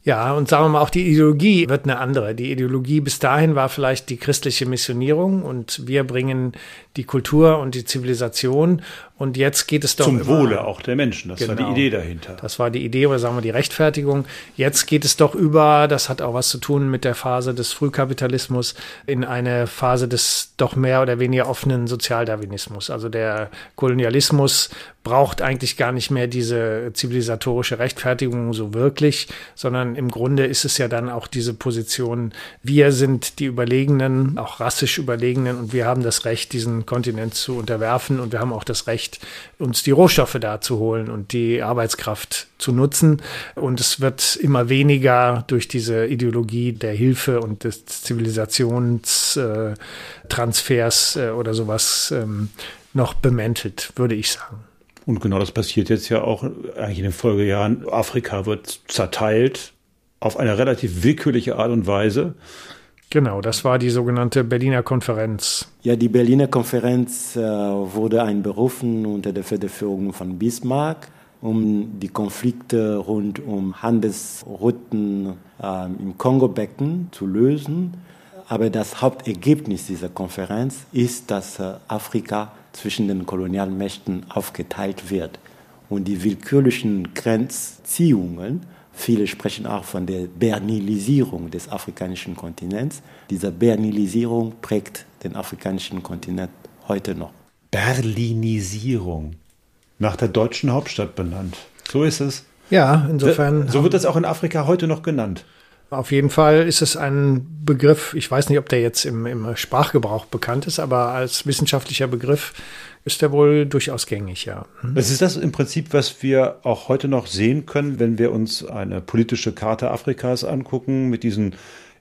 Speaker 4: Ja, und sagen wir mal, auch die Ideologie wird eine andere. Die Ideologie bis dahin war vielleicht die christliche Missionierung und wir bringen die Kultur und die Zivilisation und jetzt geht es doch.
Speaker 2: Zum Wohle auch der Menschen. Das genau, war die genau. Idee dahinter.
Speaker 4: Das war die Idee oder sagen wir die Rechtfertigung. Jetzt geht es doch über, das hat auch was zu tun mit der Phase des Frühkapitalismus, in eine Phase des doch mehr oder weniger offenen Sozialdarwinismus. Also der Kolonialismus braucht eigentlich gar nicht mehr diese zivilisatorische Rechtfertigung so wirklich, sondern im Grunde ist es ja dann auch diese Position, wir sind die Überlegenen, auch rassisch Überlegenen und wir haben das Recht, diesen Kontinent zu unterwerfen und wir haben auch das Recht, uns die Rohstoffe da zu holen und die Arbeitskraft zu nutzen. Und es wird immer weniger durch diese Ideologie der Hilfe und des Zivilisationstransfers äh, oder sowas ähm, noch bemäntelt, würde ich sagen.
Speaker 2: Und genau das passiert jetzt ja auch eigentlich in den Folgejahren. Afrika wird zerteilt auf eine relativ willkürliche Art und Weise.
Speaker 4: Genau, das war die sogenannte Berliner Konferenz.
Speaker 5: Ja, die Berliner Konferenz äh, wurde einberufen unter der Federführung von Bismarck, um die Konflikte rund um Handelsrouten äh, im Kongo-Becken zu lösen. Aber das Hauptergebnis dieser Konferenz ist, dass äh, Afrika zwischen den Kolonialmächten aufgeteilt wird und die willkürlichen Grenzziehungen Viele sprechen auch von der Bernilisierung des afrikanischen Kontinents. Diese Bernilisierung prägt den afrikanischen Kontinent heute noch.
Speaker 2: Berlinisierung. Nach der deutschen Hauptstadt benannt. So ist es.
Speaker 4: Ja, insofern.
Speaker 2: So wird das auch in Afrika heute noch genannt.
Speaker 4: Auf jeden Fall ist es ein Begriff, ich weiß nicht, ob der jetzt im, im Sprachgebrauch bekannt ist, aber als wissenschaftlicher Begriff ist der wohl durchaus gängig, ja.
Speaker 2: Hm. Das ist das im Prinzip, was wir auch heute noch sehen können, wenn wir uns eine politische Karte Afrikas angucken, mit diesen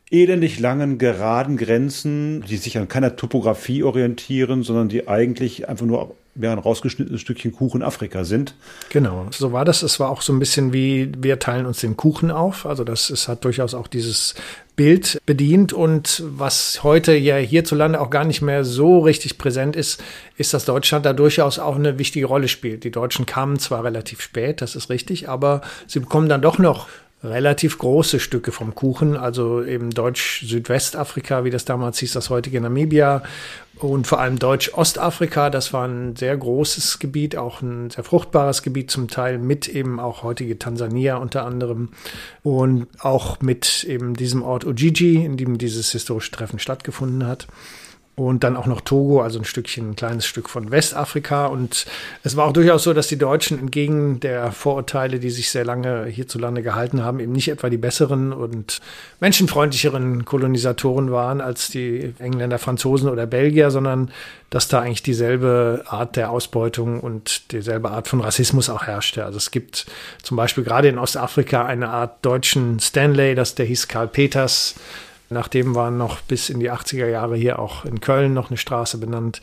Speaker 2: elendig langen, geraden Grenzen, die sich an keiner Topografie orientieren, sondern die eigentlich einfach nur ja, ein rausgeschnittenes Stückchen Kuchen Afrika sind.
Speaker 4: Genau, so war das. Es war auch so ein bisschen wie, wir teilen uns den Kuchen auf. Also das es hat durchaus auch dieses Bild bedient. Und was heute ja hierzulande auch gar nicht mehr so richtig präsent ist, ist, dass Deutschland da durchaus auch eine wichtige Rolle spielt. Die Deutschen kamen zwar relativ spät, das ist richtig, aber sie bekommen dann doch noch relativ große Stücke vom Kuchen, also eben Deutsch-Südwestafrika, wie das damals hieß, das heutige Namibia und vor allem Deutsch-Ostafrika, das war ein sehr großes Gebiet, auch ein sehr fruchtbares Gebiet zum Teil mit eben auch heutige Tansania unter anderem und auch mit eben diesem Ort Ujiji, in dem dieses historische Treffen stattgefunden hat und dann auch noch Togo, also ein Stückchen, ein kleines Stück von Westafrika. Und es war auch durchaus so, dass die Deutschen entgegen der Vorurteile, die sich sehr lange hierzulande gehalten haben, eben nicht etwa die besseren und menschenfreundlicheren Kolonisatoren waren als die Engländer, Franzosen oder Belgier, sondern dass da eigentlich dieselbe Art der Ausbeutung und dieselbe Art von Rassismus auch herrschte. Also es gibt zum Beispiel gerade in Ostafrika eine Art deutschen Stanley, das der hieß Karl Peters, Nachdem war noch bis in die 80er Jahre hier auch in Köln noch eine Straße benannt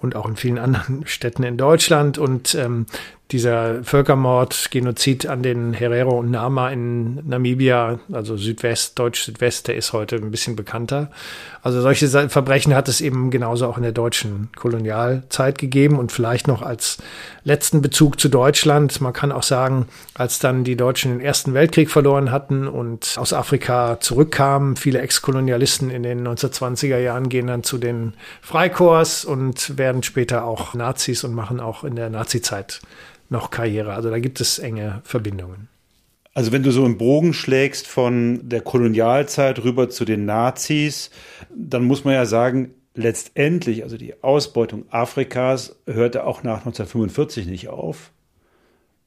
Speaker 4: und auch in vielen anderen Städten in Deutschland. Und ähm, dieser Völkermord, Genozid an den Herero und Nama in Namibia, also Südwest, Deutsch-Südwest, der ist heute ein bisschen bekannter. Also solche Verbrechen hat es eben genauso auch in der deutschen Kolonialzeit gegeben und vielleicht noch als letzten Bezug zu Deutschland. Man kann auch sagen, als dann die Deutschen den Ersten Weltkrieg verloren hatten und aus Afrika zurückkamen, viele Ex-Kolonialisten in den 1920er Jahren gehen dann zu den Freikorps und werden später auch Nazis und machen auch in der Nazizeit noch Karriere. Also da gibt es enge Verbindungen.
Speaker 2: Also wenn du so einen Bogen schlägst von der Kolonialzeit rüber zu den Nazis, dann muss man ja sagen, letztendlich, also die Ausbeutung Afrikas hörte auch nach 1945 nicht auf.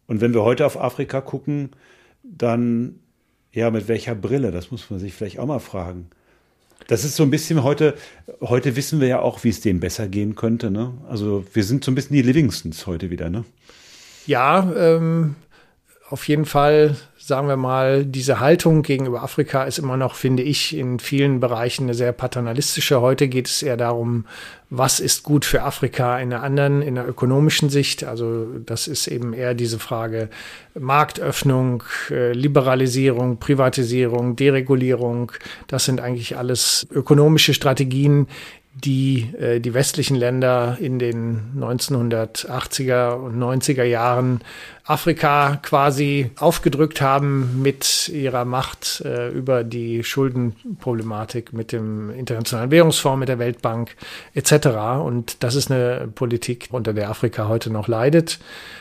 Speaker 2: Und wenn wir heute auf Afrika gucken, dann ja, mit welcher Brille? Das muss man sich vielleicht auch mal fragen. Das ist so ein bisschen heute, heute wissen wir ja auch, wie es dem besser gehen könnte. Ne? Also wir sind so ein bisschen die Livingstons heute wieder, ne?
Speaker 4: Ja, ähm, auf jeden Fall sagen wir mal, diese Haltung gegenüber Afrika ist immer noch, finde ich, in vielen Bereichen eine sehr paternalistische. Heute geht es eher darum, was ist gut für Afrika in einer anderen, in einer ökonomischen Sicht. Also das ist eben eher diese Frage Marktöffnung, äh, Liberalisierung, Privatisierung, Deregulierung. Das sind eigentlich alles ökonomische Strategien, die äh, die westlichen Länder in den 1980er und 90er Jahren Afrika quasi aufgedrückt haben mit ihrer Macht äh, über die Schuldenproblematik mit dem Internationalen Währungsfonds, mit der Weltbank etc. Und das ist eine Politik, unter der Afrika heute noch leidet.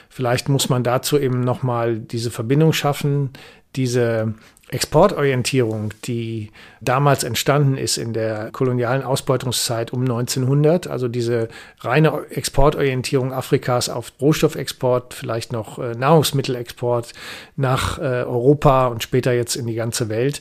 Speaker 4: Vielleicht muss man dazu eben nochmal diese Verbindung schaffen, diese Exportorientierung, die damals entstanden ist in der kolonialen Ausbeutungszeit um 1900, also diese reine Exportorientierung Afrikas auf Rohstoffexport, vielleicht noch äh, Nahrungsmittelexport nach äh, Europa und später jetzt in die ganze Welt,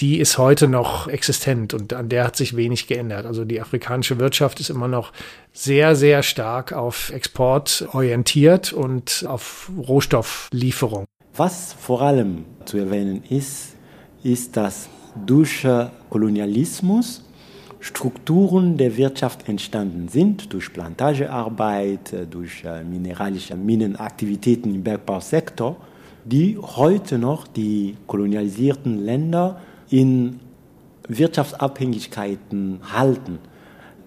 Speaker 4: die ist heute noch existent und an der hat sich wenig geändert. Also die afrikanische Wirtschaft ist immer noch sehr, sehr stark auf Export orientiert und auf Rohstofflieferung.
Speaker 5: Was vor allem zu erwähnen ist, ist, dass durch Kolonialismus Strukturen der Wirtschaft entstanden sind, durch Plantagearbeit, durch mineralische Minenaktivitäten im Bergbausektor, die heute noch die kolonialisierten Länder in Wirtschaftsabhängigkeiten halten.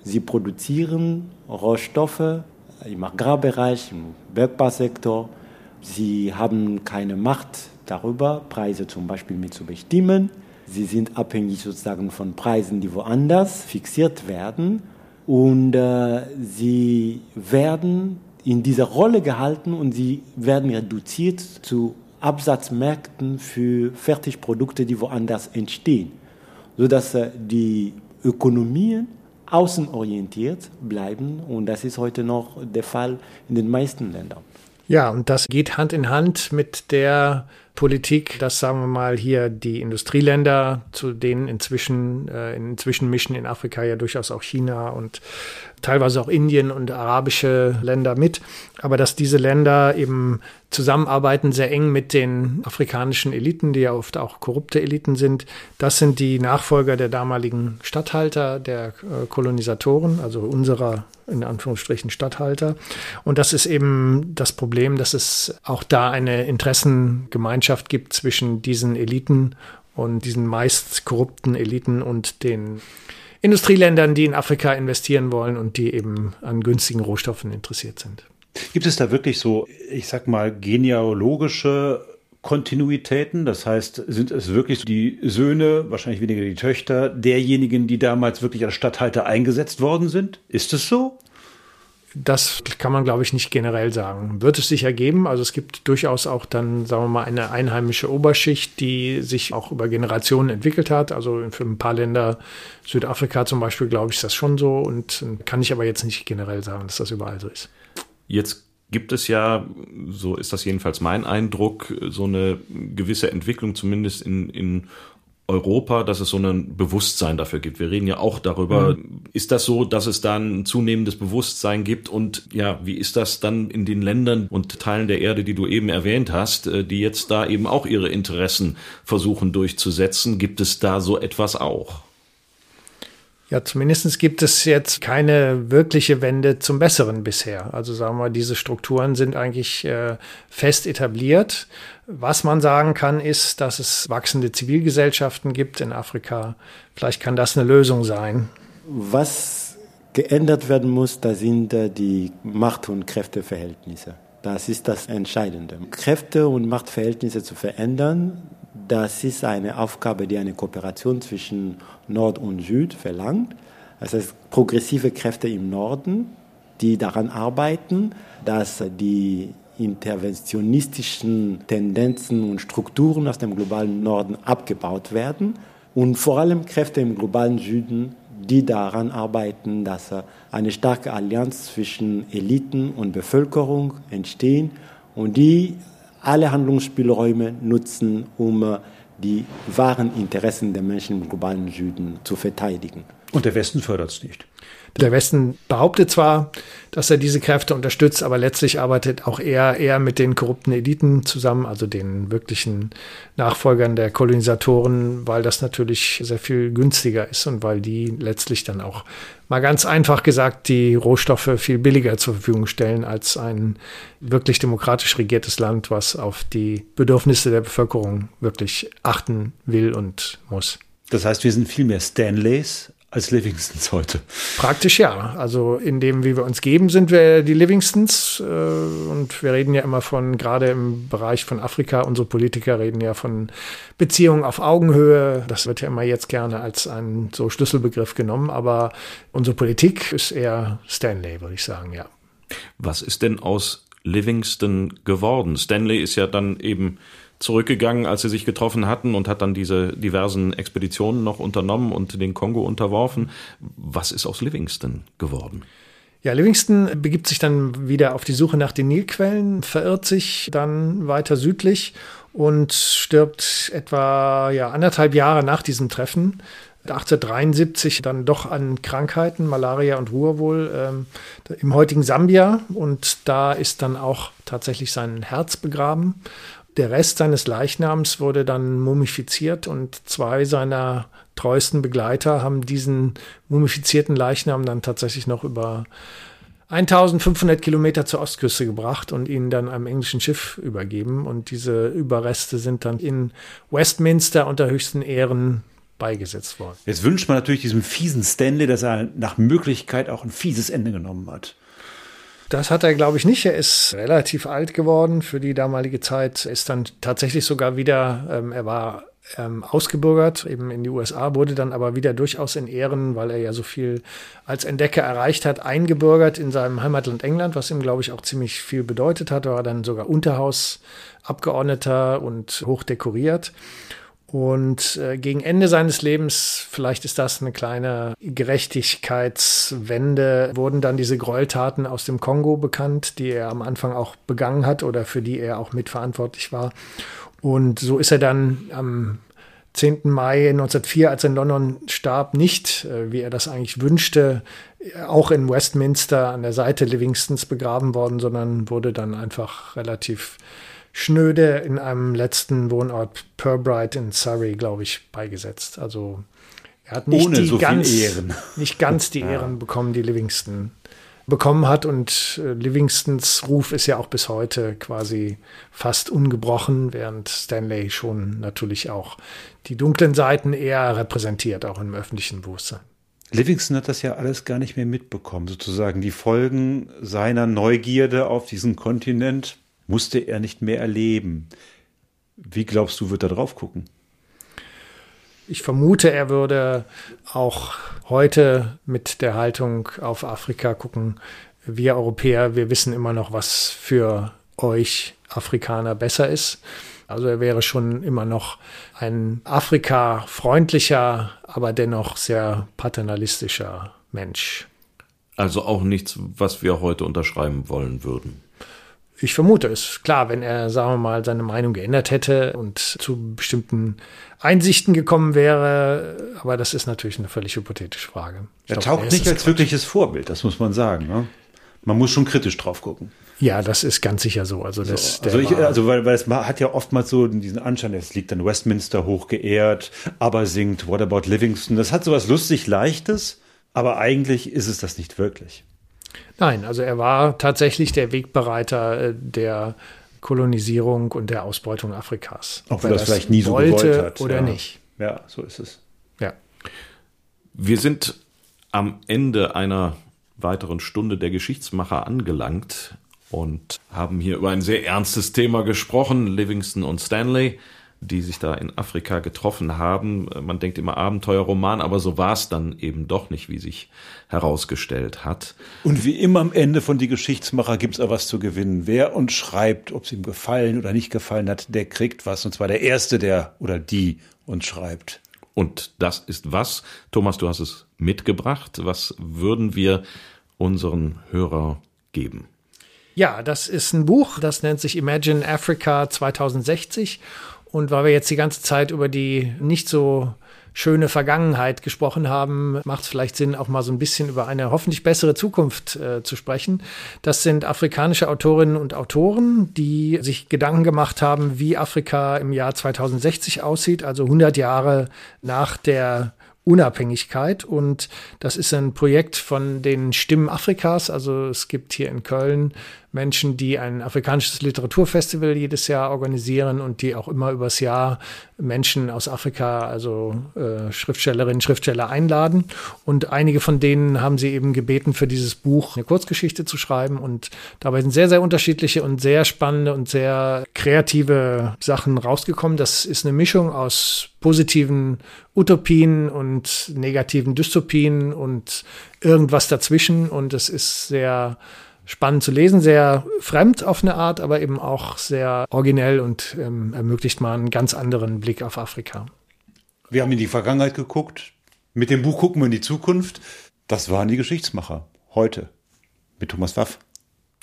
Speaker 5: Sie produzieren Rohstoffe im Agrarbereich, im Bergbausektor, Sie haben keine Macht darüber, Preise zum Beispiel mit zu bestimmen. Sie sind abhängig sozusagen von Preisen, die woanders fixiert werden. Und äh, sie werden in dieser Rolle gehalten und sie werden reduziert zu Absatzmärkten für Fertigprodukte, die woanders entstehen, sodass äh, die Ökonomien außenorientiert bleiben. Und das ist heute noch der Fall in den meisten Ländern.
Speaker 4: Ja, und das geht Hand in Hand mit der Politik, dass sagen wir mal hier die Industrieländer, zu denen inzwischen äh, inzwischen mischen in Afrika ja durchaus auch China und teilweise auch Indien und arabische Länder mit, aber dass diese Länder eben zusammenarbeiten sehr eng mit den afrikanischen Eliten, die ja oft auch korrupte Eliten sind. Das sind die Nachfolger der damaligen Statthalter, der äh, Kolonisatoren, also unserer in Anführungsstrichen Statthalter. Und das ist eben das Problem, dass es auch da eine Interessengemeinschaft gibt zwischen diesen Eliten und diesen meist korrupten Eliten und den Industrieländern, die in Afrika investieren wollen und die eben an günstigen Rohstoffen interessiert sind.
Speaker 2: Gibt es da wirklich so, ich sag mal, genealogische Kontinuitäten? Das heißt, sind es wirklich die Söhne, wahrscheinlich weniger die Töchter, derjenigen, die damals wirklich als Statthalter eingesetzt worden sind? Ist es so?
Speaker 4: Das kann man, glaube ich, nicht generell sagen. Wird es sich ergeben? Also es gibt durchaus auch dann, sagen wir mal, eine einheimische Oberschicht, die sich auch über Generationen entwickelt hat. Also für ein paar Länder, Südafrika zum Beispiel, glaube ich, ist das schon so. Und kann ich aber jetzt nicht generell sagen, dass das überall so ist.
Speaker 3: Jetzt gibt es ja, so ist das jedenfalls mein Eindruck, so eine gewisse Entwicklung, zumindest in, in Europa, dass es so ein Bewusstsein dafür gibt. Wir reden ja auch darüber. Mhm. Ist das so, dass es da ein zunehmendes Bewusstsein gibt? Und ja, wie ist das dann in den Ländern und Teilen der Erde, die du eben erwähnt hast, äh, die jetzt da eben auch ihre Interessen versuchen durchzusetzen? Gibt es da so etwas auch?
Speaker 4: Ja, zumindest gibt es jetzt keine wirkliche Wende zum Besseren bisher. Also sagen wir, diese Strukturen sind eigentlich äh, fest etabliert. Was man sagen kann, ist, dass es wachsende Zivilgesellschaften gibt in Afrika. Vielleicht kann das eine Lösung sein.
Speaker 5: Was geändert werden muss, da sind äh, die Macht- und Kräfteverhältnisse. Das ist das Entscheidende. Kräfte- und Machtverhältnisse zu verändern, das ist eine Aufgabe, die eine Kooperation zwischen Nord und Süd verlangt. Das heißt, progressive Kräfte im Norden, die daran arbeiten, dass die interventionistischen Tendenzen und Strukturen aus dem globalen Norden abgebaut werden und vor allem Kräfte im globalen Süden, die daran arbeiten, dass eine starke Allianz zwischen Eliten und Bevölkerung entstehen und die alle Handlungsspielräume nutzen, um die wahren Interessen der Menschen im globalen Süden zu verteidigen.
Speaker 2: Und der Westen fördert es nicht.
Speaker 4: Der Westen behauptet zwar, dass er diese Kräfte unterstützt, aber letztlich arbeitet auch er eher mit den korrupten Eliten zusammen, also den wirklichen Nachfolgern der Kolonisatoren, weil das natürlich sehr viel günstiger ist und weil die letztlich dann auch mal ganz einfach gesagt die Rohstoffe viel billiger zur Verfügung stellen als ein wirklich demokratisch regiertes Land, was auf die Bedürfnisse der Bevölkerung wirklich achten will und muss.
Speaker 2: Das heißt, wir sind viel mehr Stanleys als Livingstons heute.
Speaker 4: Praktisch ja. Also in dem, wie wir uns geben, sind wir die Livingstons. Äh, und wir reden ja immer von, gerade im Bereich von Afrika, unsere Politiker reden ja von Beziehungen auf Augenhöhe. Das wird ja immer jetzt gerne als ein so Schlüsselbegriff genommen. Aber unsere Politik ist eher Stanley, würde ich sagen, ja.
Speaker 3: Was ist denn aus Livingston geworden? Stanley ist ja dann eben zurückgegangen, als sie sich getroffen hatten und hat dann diese diversen Expeditionen noch unternommen und den Kongo unterworfen. Was ist aus Livingston geworden?
Speaker 4: Ja, Livingston begibt sich dann wieder auf die Suche nach den Nilquellen, verirrt sich dann weiter südlich und stirbt etwa ja, anderthalb Jahre nach diesem Treffen. 1873 dann doch an Krankheiten, Malaria und Ruhr wohl, ähm, im heutigen Sambia. Und da ist dann auch tatsächlich sein Herz begraben. Der Rest seines Leichnams wurde dann mumifiziert und zwei seiner treuesten Begleiter haben diesen mumifizierten Leichnam dann tatsächlich noch über 1500 Kilometer zur Ostküste gebracht und ihn dann einem englischen Schiff übergeben. Und diese Überreste sind dann in Westminster unter höchsten Ehren beigesetzt worden.
Speaker 2: Jetzt wünscht man natürlich diesem fiesen Stanley, dass er nach Möglichkeit auch ein fieses Ende genommen hat.
Speaker 4: Das hat er, glaube ich, nicht. Er ist relativ alt geworden für die damalige Zeit. Ist dann tatsächlich sogar wieder, ähm, er war ähm, ausgebürgert, eben in die USA, wurde dann aber wieder durchaus in Ehren, weil er ja so viel als Entdecker erreicht hat, eingebürgert in seinem Heimatland England, was ihm, glaube ich, auch ziemlich viel bedeutet hat. Er war dann sogar Unterhausabgeordneter und hoch dekoriert. Und äh, gegen Ende seines Lebens, vielleicht ist das eine kleine Gerechtigkeitswende, wurden dann diese Gräueltaten aus dem Kongo bekannt, die er am Anfang auch begangen hat oder für die er auch mitverantwortlich war. Und so ist er dann am 10. Mai 1904, als er in London starb, nicht, äh, wie er das eigentlich wünschte, auch in Westminster an der Seite Livingstons begraben worden, sondern wurde dann einfach relativ schnöde in einem letzten Wohnort Purbright in Surrey, glaube ich, beigesetzt. Also er hat nicht
Speaker 2: Ohne
Speaker 4: die
Speaker 2: so
Speaker 4: ganz,
Speaker 2: viel Ehren.
Speaker 4: nicht ganz die Ehren bekommen, die Livingston bekommen hat. Und äh, Livingstons Ruf ist ja auch bis heute quasi fast ungebrochen, während Stanley schon natürlich auch die dunklen Seiten eher repräsentiert, auch im öffentlichen Bewusstsein.
Speaker 2: Livingston hat das ja alles gar nicht mehr mitbekommen, sozusagen die Folgen seiner Neugierde auf diesen Kontinent musste er nicht mehr erleben. Wie glaubst du, wird er drauf gucken?
Speaker 4: Ich vermute, er würde auch heute mit der Haltung auf Afrika gucken. Wir Europäer, wir wissen immer noch, was für euch Afrikaner besser ist. Also er wäre schon immer noch ein Afrika-freundlicher, aber dennoch sehr paternalistischer Mensch.
Speaker 3: Also auch nichts, was wir heute unterschreiben wollen würden.
Speaker 4: Ich vermute es. Klar, wenn er, sagen wir mal, seine Meinung geändert hätte und zu bestimmten Einsichten gekommen wäre, aber das ist natürlich eine völlig hypothetische Frage.
Speaker 2: Ich er glaub, taucht nicht als Quatsch. wirkliches Vorbild, das muss man sagen. Ne? Man muss schon kritisch drauf gucken.
Speaker 4: Ja, das ist ganz sicher so. Also, das,
Speaker 2: so, also, ich, also weil, weil es hat ja oftmals so diesen Anschein, es liegt dann Westminster hoch geehrt, aber singt What About Livingston. Das hat so was lustig Leichtes, aber eigentlich ist es das nicht wirklich.
Speaker 4: Nein, also er war tatsächlich der Wegbereiter äh, der Kolonisierung und der Ausbeutung Afrikas.
Speaker 2: Ob er das, das vielleicht nie so wollte hat.
Speaker 4: Oder
Speaker 2: ja.
Speaker 4: nicht.
Speaker 2: Ja, so ist es.
Speaker 4: Ja.
Speaker 3: Wir sind am Ende einer weiteren Stunde der Geschichtsmacher angelangt und haben hier über ein sehr ernstes Thema gesprochen, Livingston und Stanley. Die sich da in Afrika getroffen haben. Man denkt immer Abenteuerroman, aber so war es dann eben doch nicht, wie sich herausgestellt hat.
Speaker 2: Und wie immer am Ende von die Geschichtsmacher gibt es auch was zu gewinnen. Wer uns schreibt, ob es ihm gefallen oder nicht gefallen hat, der kriegt was. Und zwar der Erste, der oder die uns schreibt.
Speaker 3: Und das ist was? Thomas, du hast es mitgebracht. Was würden wir unseren Hörer geben?
Speaker 4: Ja, das ist ein Buch, das nennt sich Imagine Africa 2060. Und weil wir jetzt die ganze Zeit über die nicht so schöne Vergangenheit gesprochen haben, macht es vielleicht Sinn, auch mal so ein bisschen über eine hoffentlich bessere Zukunft äh, zu sprechen. Das sind afrikanische Autorinnen und Autoren, die sich Gedanken gemacht haben, wie Afrika im Jahr 2060 aussieht, also 100 Jahre nach der Unabhängigkeit. Und das ist ein Projekt von den Stimmen Afrikas. Also es gibt hier in Köln Menschen, die ein afrikanisches Literaturfestival jedes Jahr organisieren und die auch immer übers Jahr Menschen aus Afrika, also äh, Schriftstellerinnen, Schriftsteller einladen. Und einige von denen haben sie eben gebeten, für dieses Buch eine Kurzgeschichte zu schreiben. Und dabei sind sehr, sehr unterschiedliche und sehr spannende und sehr kreative Sachen rausgekommen. Das ist eine Mischung aus positiven Utopien und negativen Dystopien und irgendwas dazwischen. Und es ist sehr spannend zu lesen, sehr fremd auf eine Art, aber eben auch sehr originell und ähm, ermöglicht mal einen ganz anderen Blick auf Afrika.
Speaker 2: Wir haben in die Vergangenheit geguckt. Mit dem Buch gucken wir in die Zukunft. Das waren die Geschichtsmacher. Heute. Mit Thomas Waff.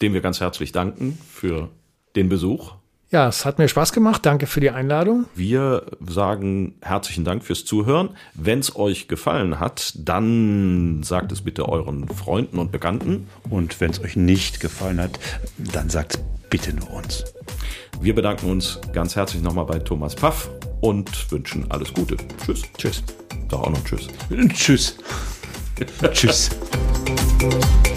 Speaker 3: Dem wir ganz herzlich danken für den Besuch.
Speaker 4: Ja, es hat mir Spaß gemacht. Danke für die Einladung.
Speaker 3: Wir sagen herzlichen Dank fürs Zuhören. Wenn es euch gefallen hat, dann sagt es bitte euren Freunden und Bekannten.
Speaker 2: Und wenn es euch nicht gefallen hat, dann sagt bitte nur uns.
Speaker 3: Wir bedanken uns ganz herzlich nochmal bei Thomas Paff und wünschen alles Gute. Tschüss.
Speaker 2: Tschüss.
Speaker 3: Doch auch noch Tschüss.
Speaker 2: Tschüss. Tschüss.